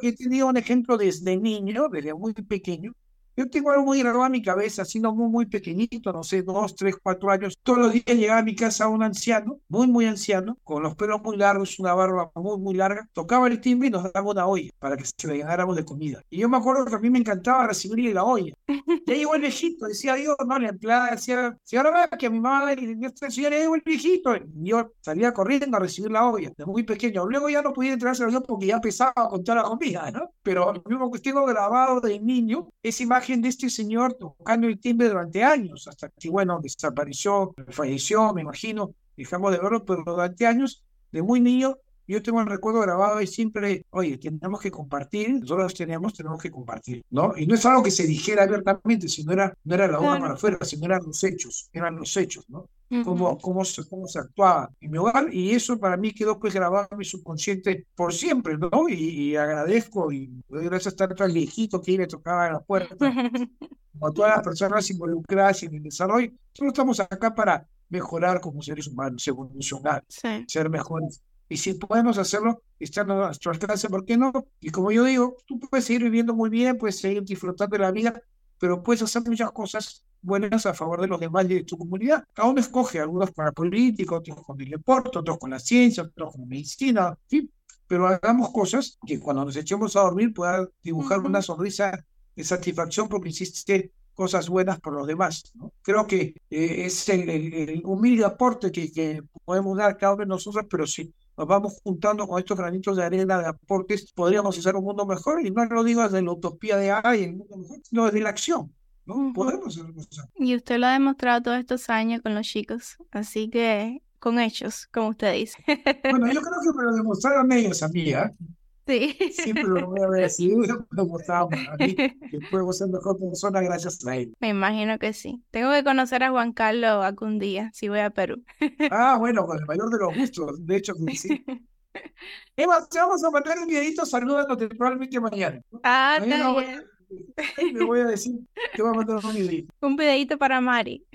He tenido un ejemplo desde niño, desde muy pequeño, Yo tengo algo muy grabado en mi cabeza, siendo muy, muy pequeñito, no sé, dos, tres, cuatro años. Todos los días llegaba a mi casa un anciano, muy, muy anciano, con los pelos muy largos, una barba muy, muy larga. Tocaba el timbre y nos daba una olla para que se le llenáramos de comida. Y yo me acuerdo que a mí me encantaba recibirle la olla. Ya llegó el viejito, decía Dios, no, la empleada decía, señora, que a mi mamá le decía, señora, llegó el viejito. Y yo salía corriendo a recibir la olla, de muy pequeño. Luego ya no podía entrar a Dios porque ya pesaba con toda la comida, ¿no? Pero me tengo grabado de niño esa imagen de este señor tocando el timbre durante años, hasta que, bueno, desapareció, falleció, me imagino, dejamos de verlo, pero durante años, de muy niño, yo tengo el recuerdo grabado y siempre, oye, tenemos que compartir, nosotros tenemos, tenemos que compartir, ¿no? Y no es algo que se dijera abiertamente, sino era, no era la boca para afuera, sino eran los hechos, eran los hechos, ¿no? Cómo, cómo, se, cómo se actuaba en mi hogar y eso para mí quedó pues grabado en mi subconsciente por siempre, ¿no? Y, agradezco y gracias a estar tan viejito que le tocaba la puerta, como a todas las personas involucradas en el desarrollo, solo estamos acá para mejorar como seres humanos, evolucionar, ser mejores y si podemos hacerlo, estar a nuestro alcance, ¿por qué no? Y como yo digo, tú puedes seguir viviendo muy bien, puedes seguir disfrutando de la vida, pero puedes hacer muchas cosas buenas a favor de los demás y de tu comunidad. Cada uno escoge, algunos para política, otros con el deporte, otros con la ciencia, otros con la medicina, ¿sí? pero hagamos cosas que cuando nos echemos a dormir puedan dibujar una sonrisa de satisfacción porque hiciste cosas buenas por los demás. ¿no? Creo que eh, es el, humilde aporte que, que podemos dar cada uno de nosotros, pero sí nos vamos juntando con estos granitos de arena de aportes, podríamos hacer un mundo mejor. Y no lo digo desde la utopía de ay, el mundo mejor, sino desde la acción. ¿no? Podemos hacer cosas. Y usted lo ha demostrado todos estos años con los chicos, así que con hechos, como usted dice. Bueno, yo creo que me lo demostraron ellos, amiga. Sí. Siempre lo voy a decir, lo mostramos a mí, que puedo ser mejor persona gracias a él. Me imagino que sí. Tengo que conocer a Juan Carlos algún día, si voy a Perú. Ah, bueno, con el mayor de los gustos, de hecho sí. Eva, te vamos a mandar un videito saludándote probablemente mañana. Ah, está bien. Me voy a decir, te voy a mandar un videito. Un videito para Mari.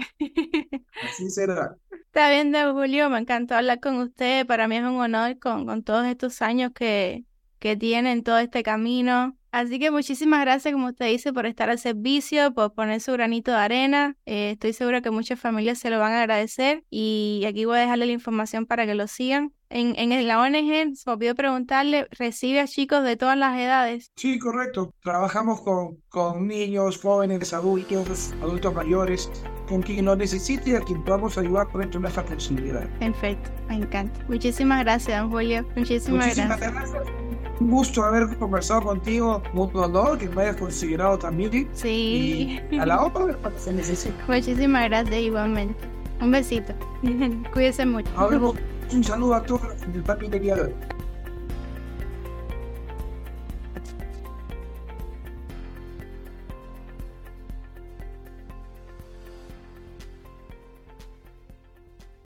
Así será. Está bien, Julio, me encantó hablar con usted. Para mí es un honor con, con todos estos años que, que tienen todo este camino. Así que muchísimas gracias, como usted dice, por estar al servicio, por poner su granito de arena. Eh, estoy segura que muchas familias se lo van a agradecer y aquí voy a dejarle la información para que lo sigan. En, en la ONG, se olvidó preguntarle, ¿recibe a chicos de todas las edades? Sí, correcto. Trabajamos con, con niños, jóvenes, adultos, adultos mayores, con quien lo necesite y a quien podamos ayudar con esto nuestra posibilidad. Perfecto, me encanta. Muchísimas gracias, don Julio. Muchísimas, Muchísimas gracias un gusto haber conversado contigo, un honor que me hayas considerado también. Sí. Y a la otra cuando se necesite. Muchísimas gracias igualmente. Un besito. Cuídese mucho. un saludo a todos papi de